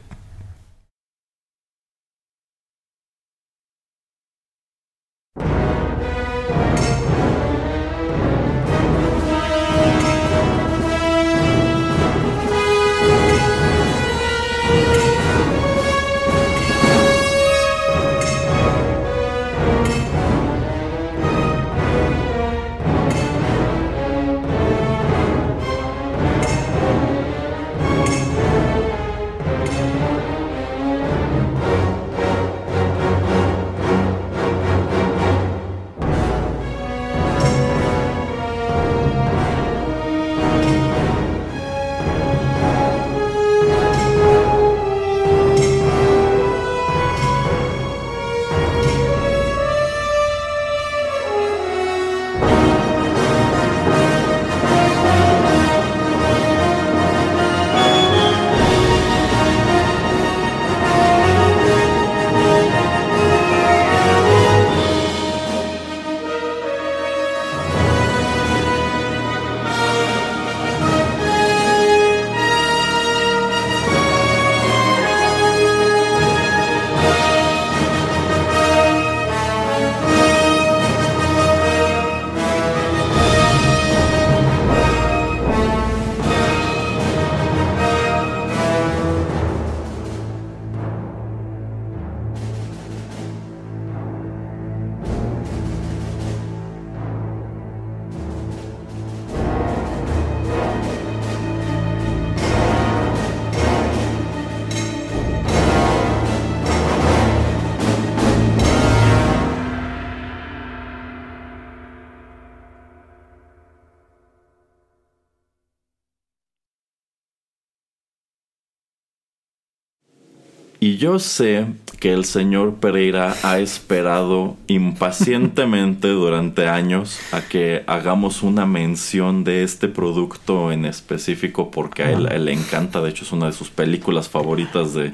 yo sé que el señor Pereira ha esperado impacientemente durante años a que hagamos una mención de este producto en específico porque a él, le encanta, de hecho es una de sus películas favoritas de,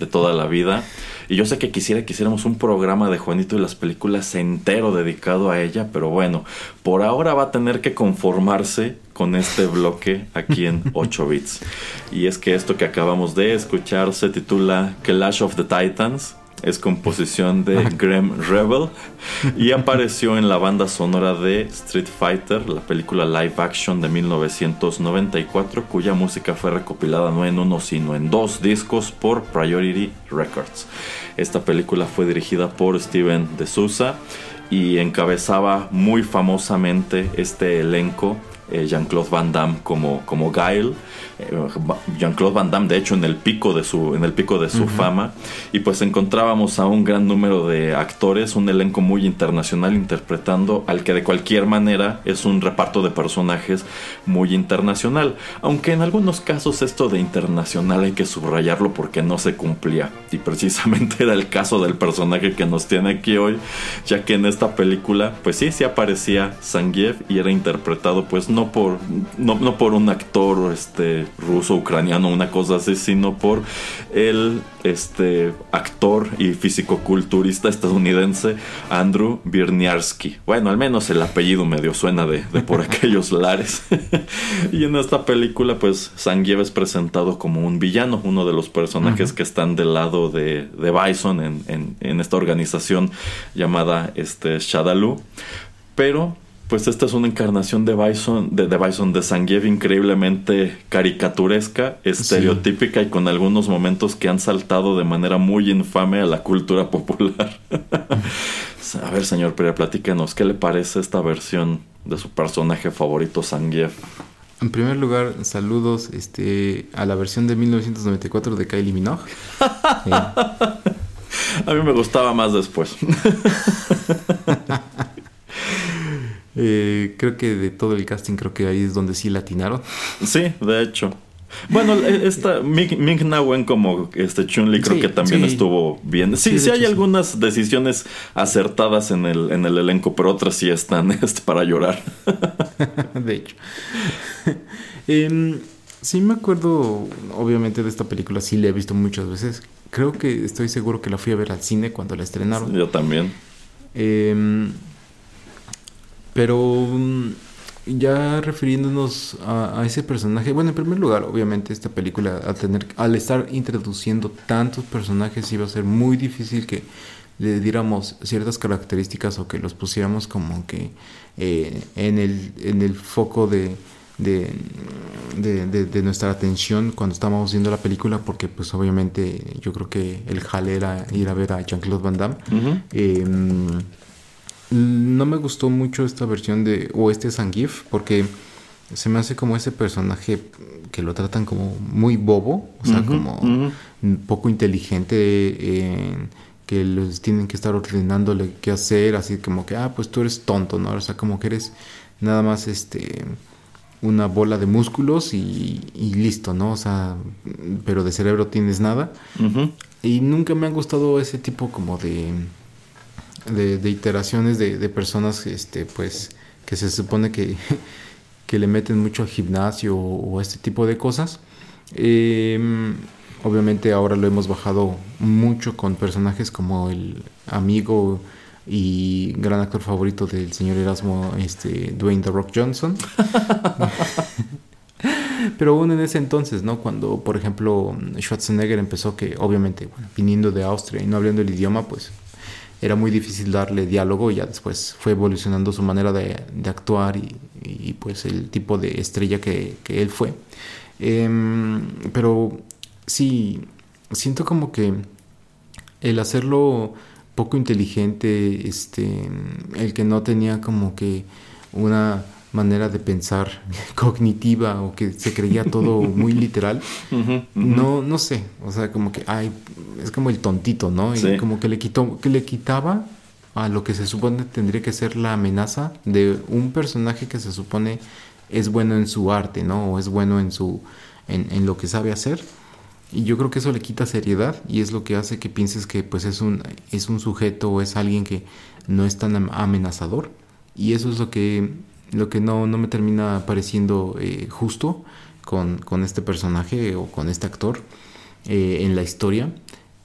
de toda la vida. Y yo sé que quisiera que hiciéramos un programa de Juanito y las películas entero dedicado a ella, pero bueno, por ahora va a tener que conformarse con este bloque aquí en 8 bits. Y es que esto que acabamos de escuchar se titula Clash of the Titans es composición de Graham Rebel y apareció en la banda sonora de Street Fighter, la película live action de 1994, cuya música fue recopilada no en uno sino en dos discos por Priority Records. Esta película fue dirigida por Steven de Souza y encabezaba muy famosamente este elenco Jean-Claude Van Damme como, como Guile. Eh, Jean-Claude Van Damme, de hecho, en el pico de su, en el pico de su fama. Y pues encontrábamos a un gran número de actores, un elenco muy internacional interpretando al que de cualquier manera es un reparto de personajes muy internacional. Aunque en algunos casos esto de internacional hay que subrayarlo porque no se cumplía. Y precisamente era el caso del personaje que nos tiene aquí hoy, ya que en esta película, pues sí, sí aparecía Zangief y era interpretado pues no por, no, por un actor este, ruso, ucraniano, una cosa así, sino por el este, actor y fisicoculturista estadounidense Andrew Birniarski. Bueno, al menos el apellido medio suena de, por aquellos lares. y en esta película, pues, Zangief es presentado como un villano, uno de los personajes que están del lado de, de Bison en, en, esta organización llamada este, Shadaloo. Pero pues esta es una encarnación de Bison, de, de Bison, de Zangief increíblemente caricaturesca, estereotípica y con algunos momentos que han saltado de manera muy infame a la cultura popular. a ver, señor Pérez, platíquenos, ¿qué le parece esta versión de su personaje favorito, Zangief? En primer lugar, saludos este, a la versión de 1994 de Kylie Minogue. A mí me gustaba más después. Eh, creo que de todo el casting, creo que ahí es donde sí latinaron. Sí, de hecho. Bueno, e, esta Ming, Na Wen como este Chun-Li creo que también estuvo bien. Sí, sí, hay algunas decisiones acertadas en el, en el elenco, pero otras sí están este, para llorar. de hecho. Em, sí me acuerdo, obviamente, de esta película, sí la he visto muchas veces. Creo que estoy seguro que la fui a ver al cine cuando la estrenaron. Yo también. Eh, pero mm, ya refiriéndonos a, ese personaje, bueno, en primer lugar, obviamente esta película al tener, al estar introduciendo tantos personajes iba a ser muy difícil que le diéramos ciertas características o que los pusiéramos como que eh, en, el, en el foco de, de, de, nuestra atención cuando estábamos viendo la película porque pues obviamente yo creo que el jale era ir a ver a Jean-Claude Van Damme. No me gustó mucho esta versión de, o este Zangief, porque se me hace como ese personaje que lo tratan como muy bobo, o sea, como poco inteligente, que les tienen que estar ordenándole qué hacer, así como que, ah, pues tú eres tonto, ¿no? O sea, como que eres nada más este una bola de músculos y, listo, ¿no? O sea, pero de cerebro tienes nada. Y nunca me han gustado ese tipo como de de, iteraciones de, personas este, pues, que se supone que, que le meten mucho al gimnasio o, este tipo de cosas. Em, obviamente ahora lo hemos bajado mucho con personajes como el amigo y gran actor favorito del señor Erasmo, este, Dwayne The Rock Johnson. Pero aún en ese entonces, ¿no? Cuando, por ejemplo, Schwarzenegger empezó que, obviamente, bueno, viniendo de Austria y no hablando el idioma, pues era muy difícil darle diálogo, ya después fue evolucionando su manera de, actuar y, pues el tipo de estrella que, él fue. Em, pero sí, siento como que el hacerlo poco inteligente, este, el que no tenía como que una manera de pensar cognitiva o que se creía todo muy literal. No, no sé, o sea, como que ay, es como el tontito, ¿no? Y como que le quitó, que le quitaba a lo que se supone tendría que ser la amenaza de un personaje que se supone es bueno en su arte, ¿no? O es bueno en su en, en lo que sabe hacer. Y yo creo que eso le quita seriedad y es lo que hace que pienses que pues es un es un sujeto o es alguien que no es tan amenazador. Y eso es lo que lo que no, no me termina pareciendo eh, justo con, con, este personaje o con este actor eh, en la historia.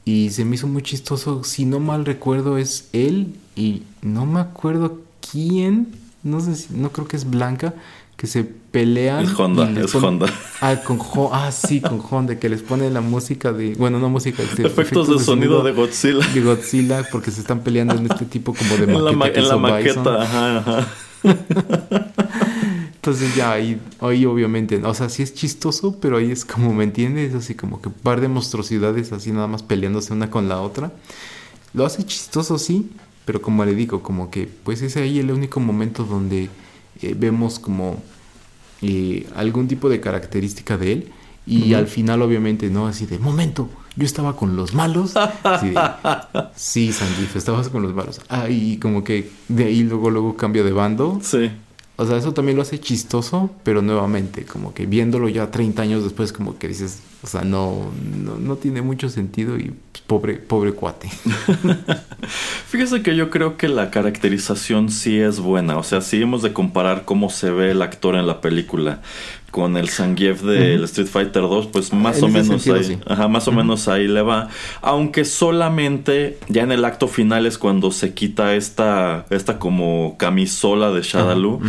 Y se me hizo muy chistoso, si no mal recuerdo es él y no me acuerdo quién, no sé si, no creo que es Blanca, que se pelean. Es Honda, es Honda. Ah, con ah, sí, con Honda, que les pone la música de. Bueno, no música. Este, efectos, de, sonido, de Godzilla. De Godzilla, porque se están peleando en este tipo como de maqueta. En la, maqueta, ajá, ajá. Entonces ya ahí, ahí obviamente, o sea, sí es chistoso, pero ahí es como, ¿me entiendes? Así como que un par de monstruosidades así nada más peleándose una con la otra. Lo hace chistoso, sí, pero como le digo, como que pues es ahí el único momento donde eh, vemos como eh, algún tipo de característica de él. Y al final, obviamente, ¿no? Así de, momento, yo estaba con los malos. sí, Sandif, estabas con los malos. Ah, y como que de ahí luego, luego cambio de bando. Sí. O sea, eso también lo hace chistoso, pero nuevamente, como que viéndolo ya 30 años después, como que dices, o sea, no, no, tiene mucho sentido y pues, pobre, pobre cuate. Fíjese que yo creo que la caracterización sí es buena. O sea, sí hemos de comparar cómo se ve el actor en la película con el Zangief del Street Fighter 2, pues más o menos ahí, ajá, más o menos ahí le va. Aunque solamente ya en el acto final es cuando se quita esta, esta como camisola de Shadaloo.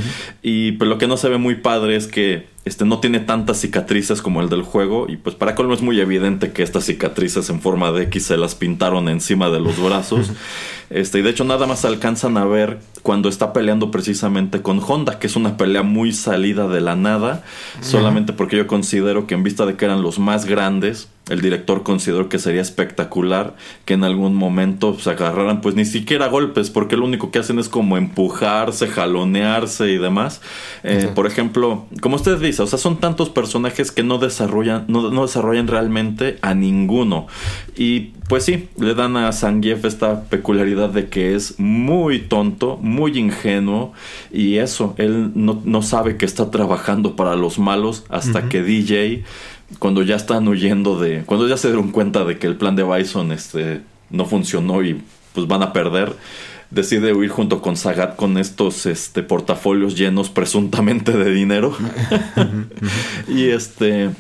Y pues lo que no se ve muy padre es que este no tiene tantas cicatrices como el del juego y pues para colmo es muy evidente que estas cicatrices en forma de X se las pintaron encima de los brazos. Este, y de hecho nada más alcanzan a ver cuando está peleando precisamente con Honda, que es una pelea muy salida de la nada, solamente porque yo considero que en vista de que eran los más grandes, el director consideró que sería espectacular que en algún momento se agarraran pues ni siquiera golpes porque lo único que hacen es como empujarse, jalonearse y demás. Eh, por ejemplo, como usted dice, o sea, son tantos personajes que no desarrollan, no, no desarrollan realmente a ninguno. Y pues sí, le dan a Zangief esta peculiaridad de que es muy tonto, muy ingenuo y eso, él no, no sabe que está trabajando para los malos hasta que DJ cuando ya están huyendo de. Cuando ya se dieron cuenta de que el plan de Bison este, no funcionó y pues van a perder, decide huir junto con Sagat con estos este, portafolios llenos presuntamente de dinero. y este.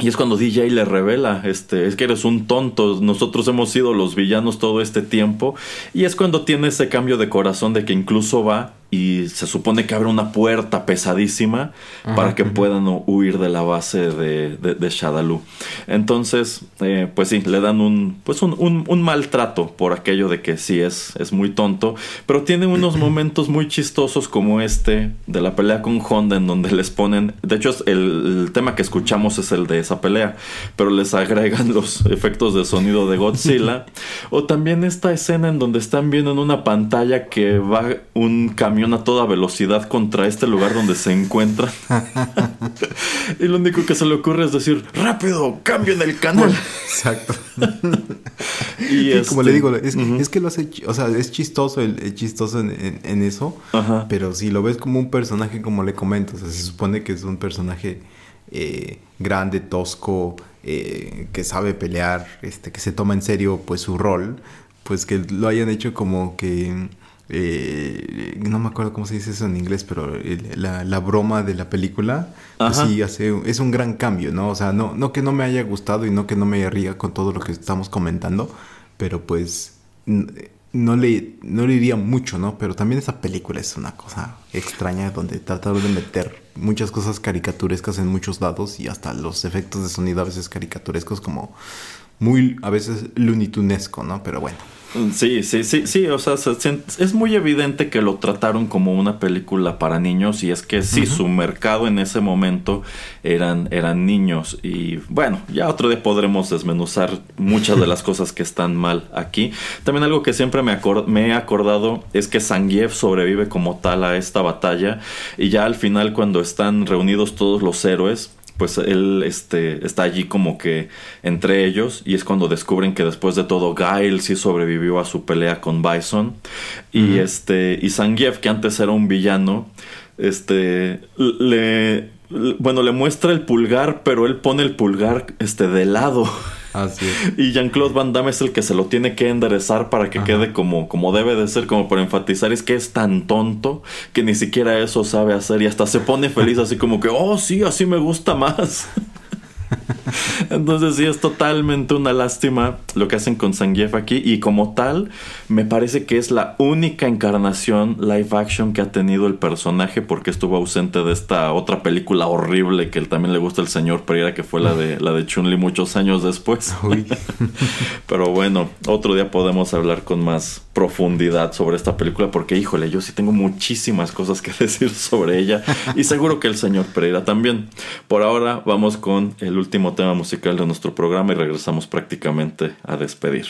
Y es cuando DJ le revela, este, es que eres un tonto, nosotros hemos sido los villanos todo este tiempo. Y es cuando tiene ese cambio de corazón de que incluso va y se supone que abre una puerta pesadísima para que puedan huir de la base de, de, Shadaloo. Entonces, eh, pues sí, le dan un, pues un, un, maltrato por aquello de que sí es, es muy tonto, pero tiene unos momentos muy chistosos como este de la pelea con Honda en donde les ponen, de hecho el, el tema que escuchamos es el de esa pelea, pero les agregan los efectos de sonido de Godzilla, o también esta escena en donde están viendo en una pantalla que va un camión a toda velocidad contra este lugar donde se encuentran. y lo único que se le ocurre es decir, rápido, cambien el canal. Exacto. y como le digo, es, que lo hace, o sea, es chistoso, el, chistoso en, eso, pero si lo ves como un personaje, como le comento, o sea, se supone que es un personaje eh, grande, tosco, eh, que sabe pelear, este, que se toma en serio pues su rol, pues que lo hayan hecho como que eh, no me acuerdo cómo se dice eso en inglés, pero la, broma de la película, pues sí, hace, es un gran cambio, ¿no? O sea, no, no que no me haya gustado y no que no me ría con todo lo que estamos comentando, pero pues no le, no le iría mucho, ¿no? Pero también esa película es una cosa extraña donde trataron de meter muchas cosas caricaturescas en muchos lados y hasta los efectos de sonido a veces caricaturescos como muy a veces lunitunesco, ¿no? Pero bueno. Sí, sí, sí, sí, o sea, es muy evidente que lo trataron como una película para niños y es que sí, su mercado en ese momento eran, eran niños y bueno, ya otro día podremos desmenuzar muchas de las cosas que están mal aquí. También algo que siempre me, me he acordado es que Zangief sobrevive como tal a esta batalla y ya al final cuando están reunidos todos los héroes, pues él este, está allí como que entre ellos y es cuando descubren que después de todo Gail sí sobrevivió a su pelea con Bison. Y este y Zangief que antes era un villano este le bueno le muestra el pulgar pero él pone el pulgar este de lado y Jean-Claude Van Damme es el que se lo tiene que enderezar para que quede como, como debe de ser, como por enfatizar. Es que es tan tonto que ni siquiera eso sabe hacer y hasta se pone feliz así como que, oh sí, así me gusta más. Entonces sí, es totalmente una lástima lo que hacen con Zangief aquí y como tal, me parece que es la única encarnación live action que ha tenido el personaje porque estuvo ausente de esta otra película horrible que también le gusta el señor Pereira, que fue la de, la de Chun-Li muchos años después. Pero bueno, otro día podemos hablar con más profundidad sobre esta película porque, híjole, yo sí tengo muchísimas cosas que decir sobre ella y seguro que el señor Pereira también. Por ahora vamos con el último tema musical de nuestro programa y regresamos prácticamente a despedir.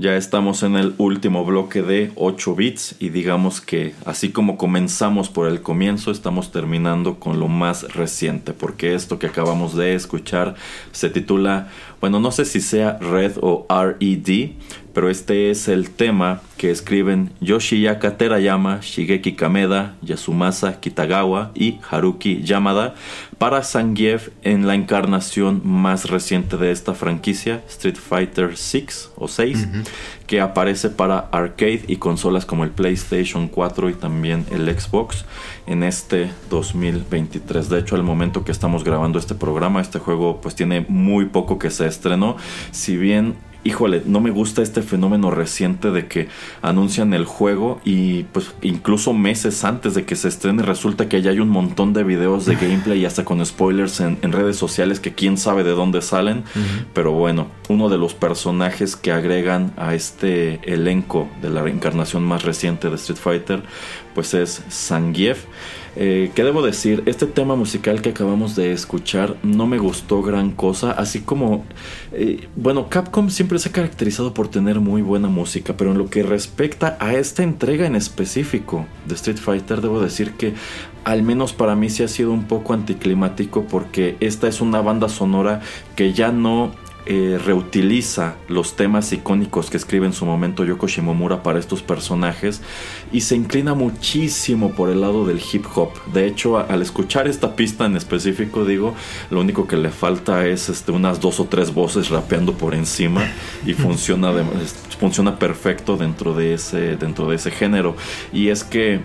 Ya estamos en el último bloque de 8 bits y digamos que así como comenzamos por el comienzo, estamos terminando con lo más reciente, porque esto que acabamos de escuchar se titula, bueno, no sé si sea Red o RED, pero este es el tema que escriben Yoshiyaka Terayama, Shigeki Kameda, Yasumasa Kitagawa y Haruki Yamada para Zangief en la encarnación más reciente de esta franquicia, Street Fighter 6 o 6, que aparece para arcade y consolas como el PlayStation 4 y también el Xbox en este 2023. De hecho, al momento que estamos grabando este programa, este juego pues tiene muy poco que se estrenó, si bien híjole, no me gusta este fenómeno reciente de que anuncian el juego y pues incluso meses antes de que se estrene resulta que ya hay un montón de videos de gameplay y hasta con spoilers en, redes sociales que quién sabe de dónde salen. Pero bueno, uno de los personajes que agregan a este elenco de la reencarnación más reciente de Street Fighter pues es Zangief. Eh, ¿Qué debo decir? Este tema musical que acabamos de escuchar no me gustó gran cosa, así como, eh, bueno, Capcom siempre se ha caracterizado por tener muy buena música, pero en lo que respecta a esta entrega en específico de Street Fighter, debo decir que al menos para mí sí ha sido un poco anticlimático porque esta es una banda sonora que ya no eh, reutiliza los temas icónicos que escribe en su momento Yoko Shimomura para estos personajes y se inclina muchísimo por el lado del hip hop. De hecho, al escuchar esta pista en específico, digo, lo único que le falta es este, unas dos o tres voces rapeando por encima y funciona, funciona perfecto dentro de, ese, dentro de ese género. Y es que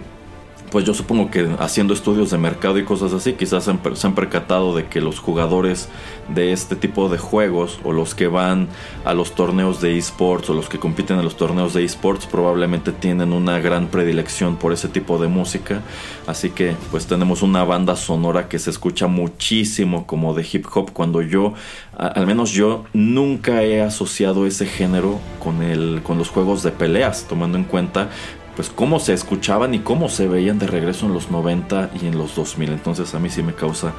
pues yo supongo que haciendo estudios de mercado y cosas así, quizás se han, percatado de que los jugadores de este tipo de juegos o los que van a los torneos de esports o los que compiten en los torneos de esports probablemente tienen una gran predilección por ese tipo de música. Así que pues tenemos una banda sonora que se escucha muchísimo como de hip hop cuando yo, al menos yo, nunca he asociado ese género con, el, con los juegos de peleas, tomando en cuenta pues cómo se escuchaban y cómo se veían de regreso en los 90 y en los 2000. Entonces a mí sí me causa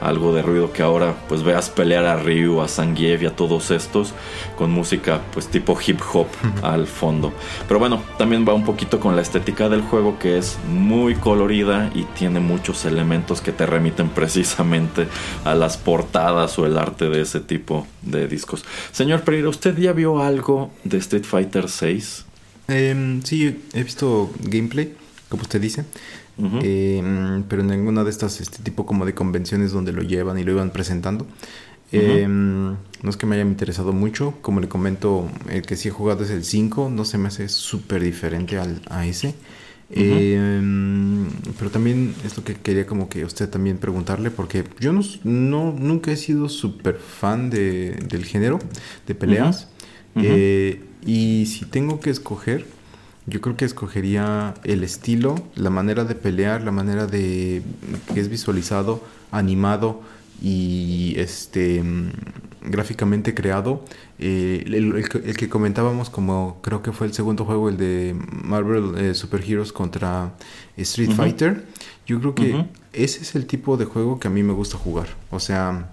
algo de ruido que ahora pues veas pelear a Ryu, a Zangief y a todos estos con música pues tipo hip hop al fondo. Pero bueno, también va un poquito con la estética del juego que es muy colorida y tiene muchos elementos que te remiten precisamente a las portadas o el arte de ese tipo de discos. Señor Pereira, ¿usted ya vio algo de Street Fighter 6? Em, sí, he visto gameplay, como usted dice. Em, pero en ninguna de estas, este tipo como de convenciones donde lo llevan y lo iban presentando. Em, no es que me haya interesado mucho. Como le comento, el que sí he jugado es el 5. No se me hace súper diferente al, a ese. pero también es lo que quería como que usted también preguntarle, porque yo no, no nunca he sido súper fan de, del género de peleas. Eh, y si tengo que escoger, yo creo que escogería el estilo, la manera de pelear, la manera de que es visualizado, animado y este mm, gráficamente creado. Eh, el, que comentábamos como creo que fue el segundo juego, el de Marvel eh, Super Heroes contra Street Fighter. Yo creo que ese es el tipo de juego que a mí me gusta jugar. O sea,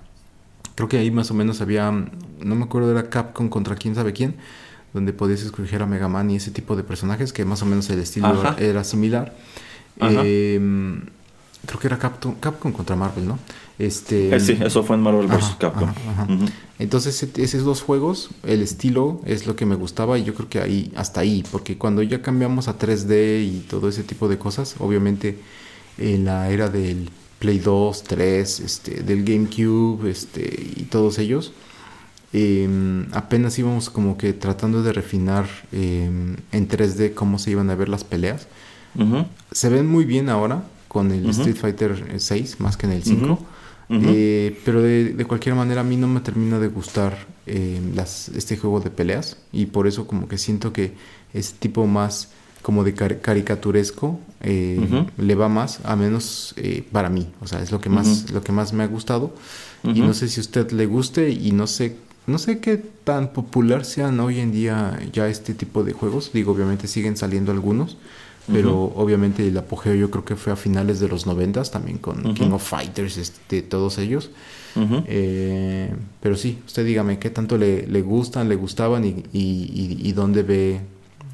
creo que ahí más o menos había, no me acuerdo, era Capcom contra quién sabe quién donde podías escoger a Mega Man y ese tipo de personajes, que más o menos el estilo era similar. Em, creo que era Capcom, Capcom contra Marvel, ¿no? Este, eh, sí, eso fue en Marvel vs. Capcom. Entonces, e, esos dos juegos, el estilo es lo que me gustaba y yo creo que ahí, hasta ahí, porque cuando ya cambiamos a 3D y todo ese tipo de cosas, obviamente en la era del Play 2, 3, este, del GameCube este, y todos ellos, Em, apenas íbamos como que tratando de refinar em, en 3D cómo se iban a ver las peleas. Se ven muy bien ahora con el Street Fighter 6 más que en el 5. Eh, pero de, cualquier manera a mí no me termina de gustar em, las, este juego de peleas. Y por eso como que siento que es tipo más como de caricaturesco le va más a menos eh, para mí. O sea es lo que más lo que más me ha gustado. Y no sé si a usted le guste y no sé no sé qué tan popular sean hoy en día ya este tipo de juegos. Digo, obviamente siguen saliendo algunos, pero obviamente el apogeo yo creo que fue a finales de los noventas también con King of Fighters, este, todos ellos. Eh, pero sí, usted dígame, ¿qué tanto le, le gustan, le gustaban y, y, y, dónde ve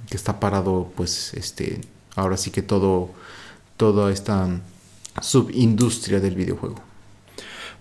que está parado, pues, este, ahora sí que todo, toda esta subindustria del videojuego?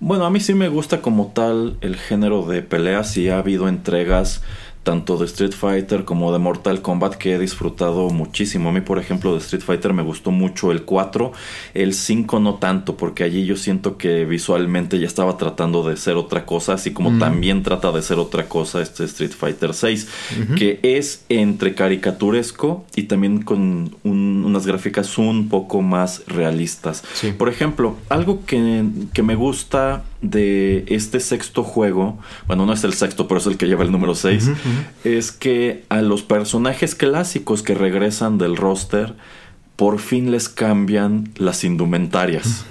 Bueno, a mí sí me gusta como tal el género de peleas y ha habido entregas tanto de Street Fighter como de Mortal Kombat que he disfrutado muchísimo. A mí, por ejemplo, de Street Fighter me gustó mucho el 4, el 5 no tanto, porque allí yo siento que visualmente ya estaba tratando de ser otra cosa, así como también trata de ser otra cosa este Street Fighter 6, que es entre caricaturesco y también con unas gráficas un poco más realistas. Por ejemplo, algo que, que me gusta de este sexto juego, bueno, no es el sexto, pero es el que lleva el número 6, es que a los personajes clásicos que regresan del roster, por fin les cambian las indumentarias.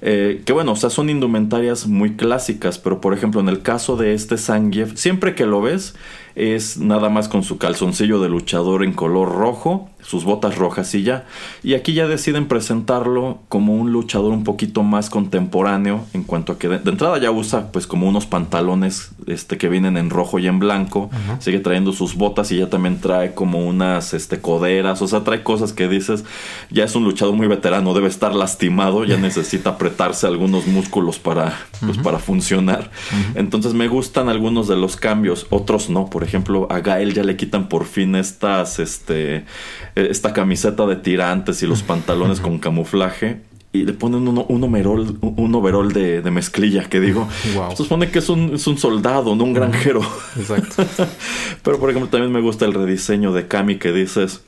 Eh, que bueno, o sea, son indumentarias muy clásicas, pero por ejemplo, en el caso de este Zangief, siempre que lo ves, es nada más con su calzoncillo de luchador en color rojo sus botas rojas y ya. Y aquí ya deciden presentarlo como un luchador un poquito más contemporáneo en cuanto a que de, entrada ya usa pues como unos pantalones este que vienen en rojo y en blanco, sigue trayendo sus botas y ya también trae como unas este coderas, o sea, trae cosas que dices, ya es un luchador muy veterano, debe estar lastimado, ya necesita apretarse algunos músculos para pues para funcionar. Entonces me gustan algunos de los cambios, otros no, por ejemplo, a Gael ya le quitan por fin estas este eh, esta camiseta de tirantes y los pantalones con camuflaje y le ponen un, un overol, un overol de, mezclilla que digo, se supone que es un, es un soldado, no un granjero. Exacto. Pero por ejemplo también me gusta el rediseño de Kami que dices,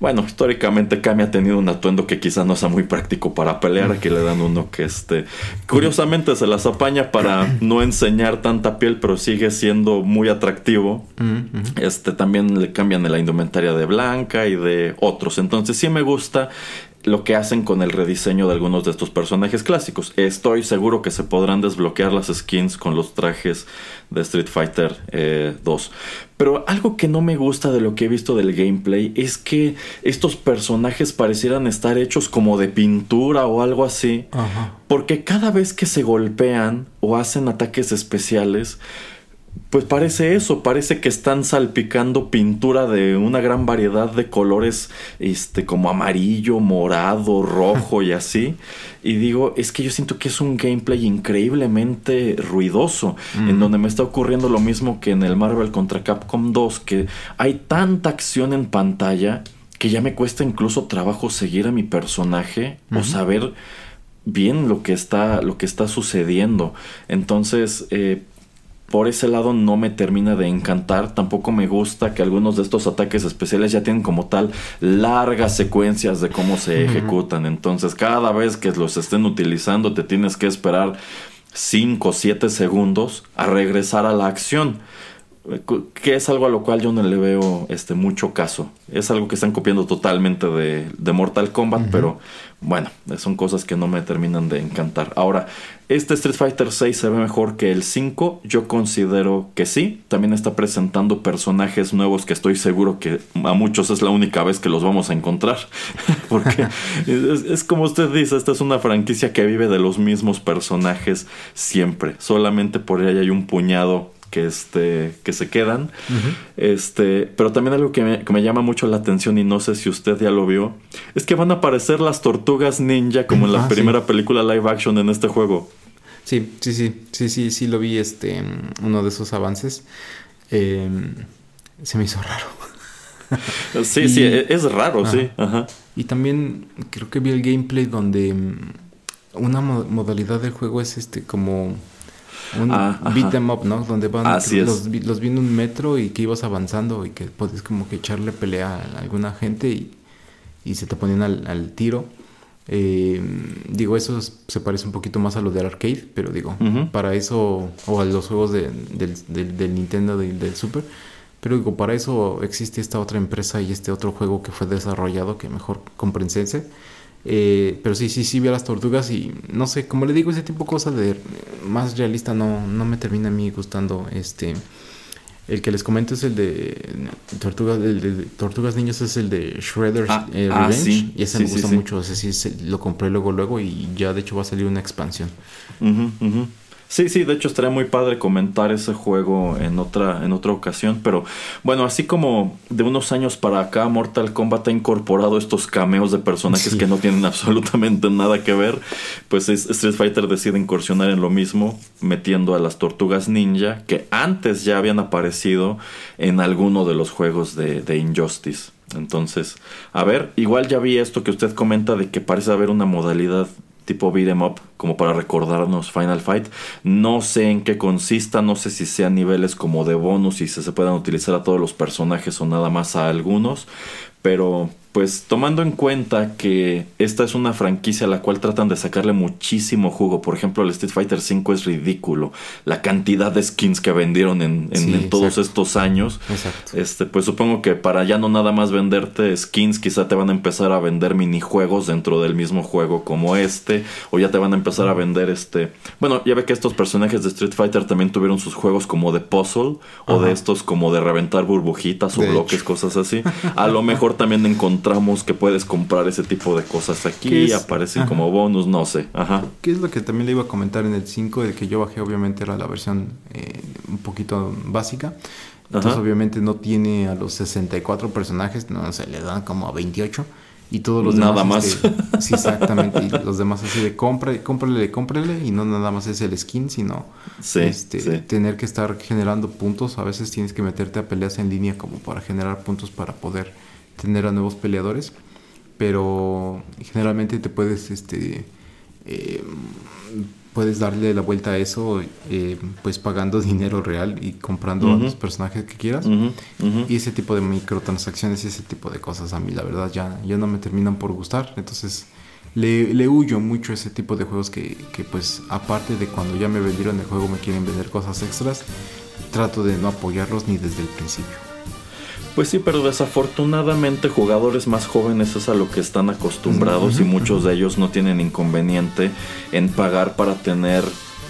bueno, históricamente Kami ha tenido un atuendo que quizá no sea muy práctico para pelear. Aquí le dan uno que este. Curiosamente se las apaña para no enseñar tanta piel, pero sigue siendo muy atractivo. Este también le cambian la indumentaria de blanca y de otros. Entonces sí me gusta lo que hacen con el rediseño de algunos de estos personajes clásicos. Estoy seguro que se podrán desbloquear las skins con los trajes de Street Fighter 2. Pero algo que no me gusta de lo que he visto del gameplay es que estos personajes parecieran estar hechos como de pintura o algo así. Porque cada vez que se golpean o hacen ataques especiales, pues parece eso, parece que están salpicando pintura de una gran variedad de colores, este, como amarillo, morado, rojo y así. Y digo, es que yo siento que es un gameplay increíblemente ruidoso, en donde me está ocurriendo lo mismo que en el Marvel contra Capcom 2, que hay tanta acción en pantalla que ya me cuesta incluso trabajo seguir a mi personaje o saber bien lo que está, lo que está sucediendo. Entonces, eh, por ese lado no me termina de encantar. Tampoco me gusta que algunos de estos ataques especiales ya tienen como tal largas secuencias de cómo se ejecutan. Entonces cada vez que los estén utilizando te tienes que esperar 5 o 7 segundos a regresar a la acción que es algo a lo cual yo no le veo este mucho caso. Es algo que están copiando totalmente de, de Mortal Kombat, pero bueno, son cosas que no me terminan de encantar. Ahora, este Street Fighter 6 se ve mejor que el 5, yo considero que sí. También está presentando personajes nuevos que estoy seguro que a muchos es la única vez que los vamos a encontrar. Porque es, es como usted dice, esta es una franquicia que vive de los mismos personajes siempre. Solamente por ahí hay un puñado que, este, que se quedan. este, pero también algo que me, llama mucho la atención y no sé si usted ya lo vio, es que van a aparecer las tortugas ninja como en la ah, primera película live action en este juego. Sí, sí, sí, sí, sí, sí lo vi, este, uno de esos avances. Em, se me hizo raro. sí, sí, e, es raro, sí. Y también creo que vi el gameplay donde mm, una modalidad del juego es este como un ah, beat em up, ¿no? Donde van los, los vi en un metro y que ibas avanzando y que puedes como que echarle pelea a alguna gente y, y se te ponían al, tiro. Eh, digo, eso se parece un poquito más a lo del arcade, pero digo, para eso, o a los juegos de, del, del, del, Nintendo, del Super, pero digo, para eso existe esta otra empresa y este otro juego que fue desarrollado que mejor comprensense. Eh, pero sí, sí, sí vi a las tortugas y no sé, como le digo, ese tipo de cosas de más realista no, no me termina a mí gustando. Este, El que les comento es el de Tortugas, el de Tortugas Niños es el de Shredder's Ah, eh, ah, Revenge. sí. Y ese Sí, me gusta sí. mucho. Ese sí se- lo compré luego, luego. Y ya de hecho va a salir una expansión. Ujú, ujú. Sí, sí, de hecho estaría muy padre comentar ese juego en otra, en otra ocasión, pero bueno, así como de unos años para acá Mortal Kombat ha incorporado estos cameos de personajes Sí. que no tienen absolutamente nada que ver, pues es- Street Fighter decide incursionar en lo mismo, metiendo a las tortugas ninja, que antes ya habían aparecido en alguno de los juegos de, de Injustice. Entonces, a ver, igual ya vi esto que usted comenta de que parece haber una modalidad tipo beat 'em up, como para recordarnos Final Fight. No sé en qué consista, no sé si sean niveles como de bonus y si se puedan utilizar a todos los personajes o nada más a algunos, pero pues tomando en cuenta que esta es una franquicia a la cual tratan de sacarle muchísimo jugo, por ejemplo el Street Fighter V es ridículo, la cantidad de skins que vendieron en, en- Sí, en todos estos años, Exacto. este, pues supongo que para ya no nada más venderte skins, quizá te van a empezar a vender minijuegos dentro del mismo juego como este, o ya te van a empezar a vender este. Bueno, ya ve que estos personajes de Street Fighter también tuvieron sus juegos como de puzzle, o de estos como de reventar burbujitas o De bloques, hecho. cosas así. A lo mejor también encontramos que puedes comprar ese tipo de cosas ¿Qué aquí, aparecen Ajá. como bonus, no sé. Ajá. ¿Qué es lo que también le iba a comentar en el 5? El que yo bajé obviamente era la versión eh, un poquito básica. Entonces Ajá. obviamente no tiene a los 64 personajes, no se le dan como a 28. Y todos los Nada demás... más. este, sí, exactamente. Y los demás así de compra, cómprale, cómprale. Y no nada más es el skin, sino Sí, este, sí. tener que estar generando puntos. A veces tienes que meterte a peleas en línea como para generar puntos para poder tener a nuevos peleadores. Pero generalmente te puedes, este, eh, puedes darle la vuelta a eso, eh, pues pagando dinero real y comprando a los personajes que quieras. Y ese tipo de microtransacciones y ese tipo de cosas a mí la verdad ya, ya no me terminan por gustar. Entonces le, le huyo mucho a ese tipo de juegos que, que pues aparte de cuando ya me vendieron el juego me quieren vender cosas extras. Trato de no apoyarlos ni desde el principio. Pues sí, pero desafortunadamente jugadores más jóvenes es a lo que están acostumbrados y muchos de ellos no tienen inconveniente en pagar para tener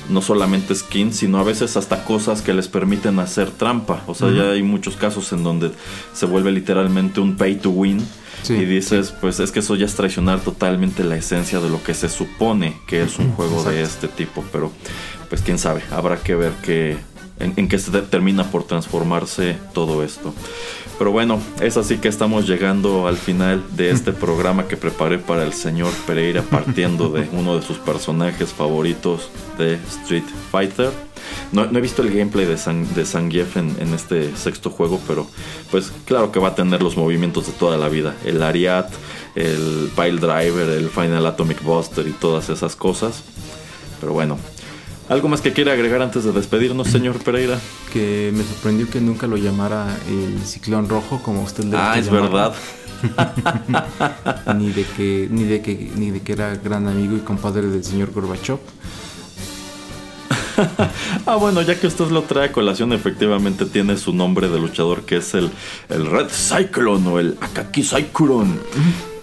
no solamente skins, sino a veces hasta cosas que les permiten hacer trampa. O sea, ya hay muchos casos en donde se vuelve literalmente un pay to win. Sí, y dices, pues es que eso ya es traicionar totalmente la esencia de lo que se supone que es un juego de este tipo. Pero, pues quién sabe, habrá que ver qué, en, en qué se termina por transformarse todo esto. Pero bueno, es así que estamos llegando al final de este programa que preparé para el señor Pereira partiendo de uno de sus personajes favoritos de Street Fighter. No, no he visto el gameplay de, San, de Zangief en, en este sexto juego, pero pues claro que va a tener los movimientos de toda la vida. El Ariat, el Pile Driver, el Final Atomic Buster y todas esas cosas. Pero bueno, ¿algo más que quiera agregar antes de despedirnos, señor Pereira? Que me sorprendió que nunca lo llamara el ciclón rojo como usted le Ah, es verdad. ni de que ni de que ni de que era gran amigo y compadre del señor Gorbachev. Ah, bueno, ya que usted lo trae a colación, efectivamente tiene su nombre de luchador que es el, el Red Cyclone o el Akaki Cyclone.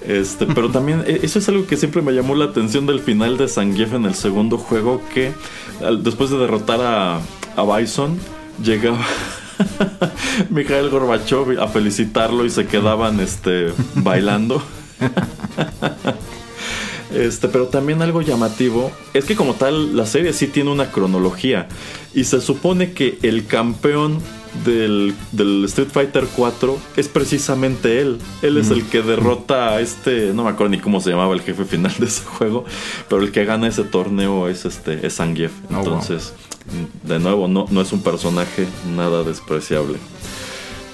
Este, pero también eh, eso es algo que siempre me llamó la atención del final de Zangief en el segundo juego que después de derrotar a, a Bison llegaba Mikhail Gorbachev a felicitarlo y se quedaban este bailando. Este, pero también algo llamativo es que como tal la serie sí tiene una cronología y se supone que el campeón del, del Street Fighter 4 es precisamente él. Él es el que derrota a este, no me acuerdo ni cómo se llamaba el jefe final de ese juego, pero el que gana ese torneo es este es Zangief. Oh, wow. Entonces, de nuevo, no, no es un personaje nada despreciable.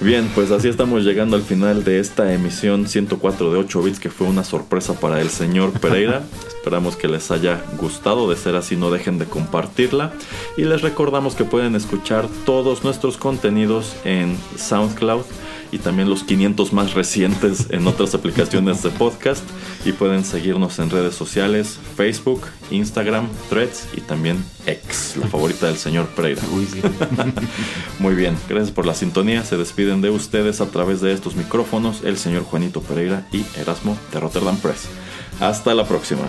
Bien, pues así estamos llegando al final de esta emisión 104 de 8 bits que fue una sorpresa para el señor Pereira. Esperamos que les haya gustado, de ser así no dejen de compartirla y les recordamos que pueden escuchar todos nuestros contenidos en SoundCloud y también los 500 más recientes en otras aplicaciones de podcast y pueden seguirnos en redes sociales, Facebook, Instagram, Threads y también X, la favorita del señor Pereira. Uy, sí. Muy bien, gracias por la sintonía. Se despiden de ustedes a través de estos micrófonos el señor Juanito Pereira y Erasmo de Rotterdam Press. Hasta la próxima.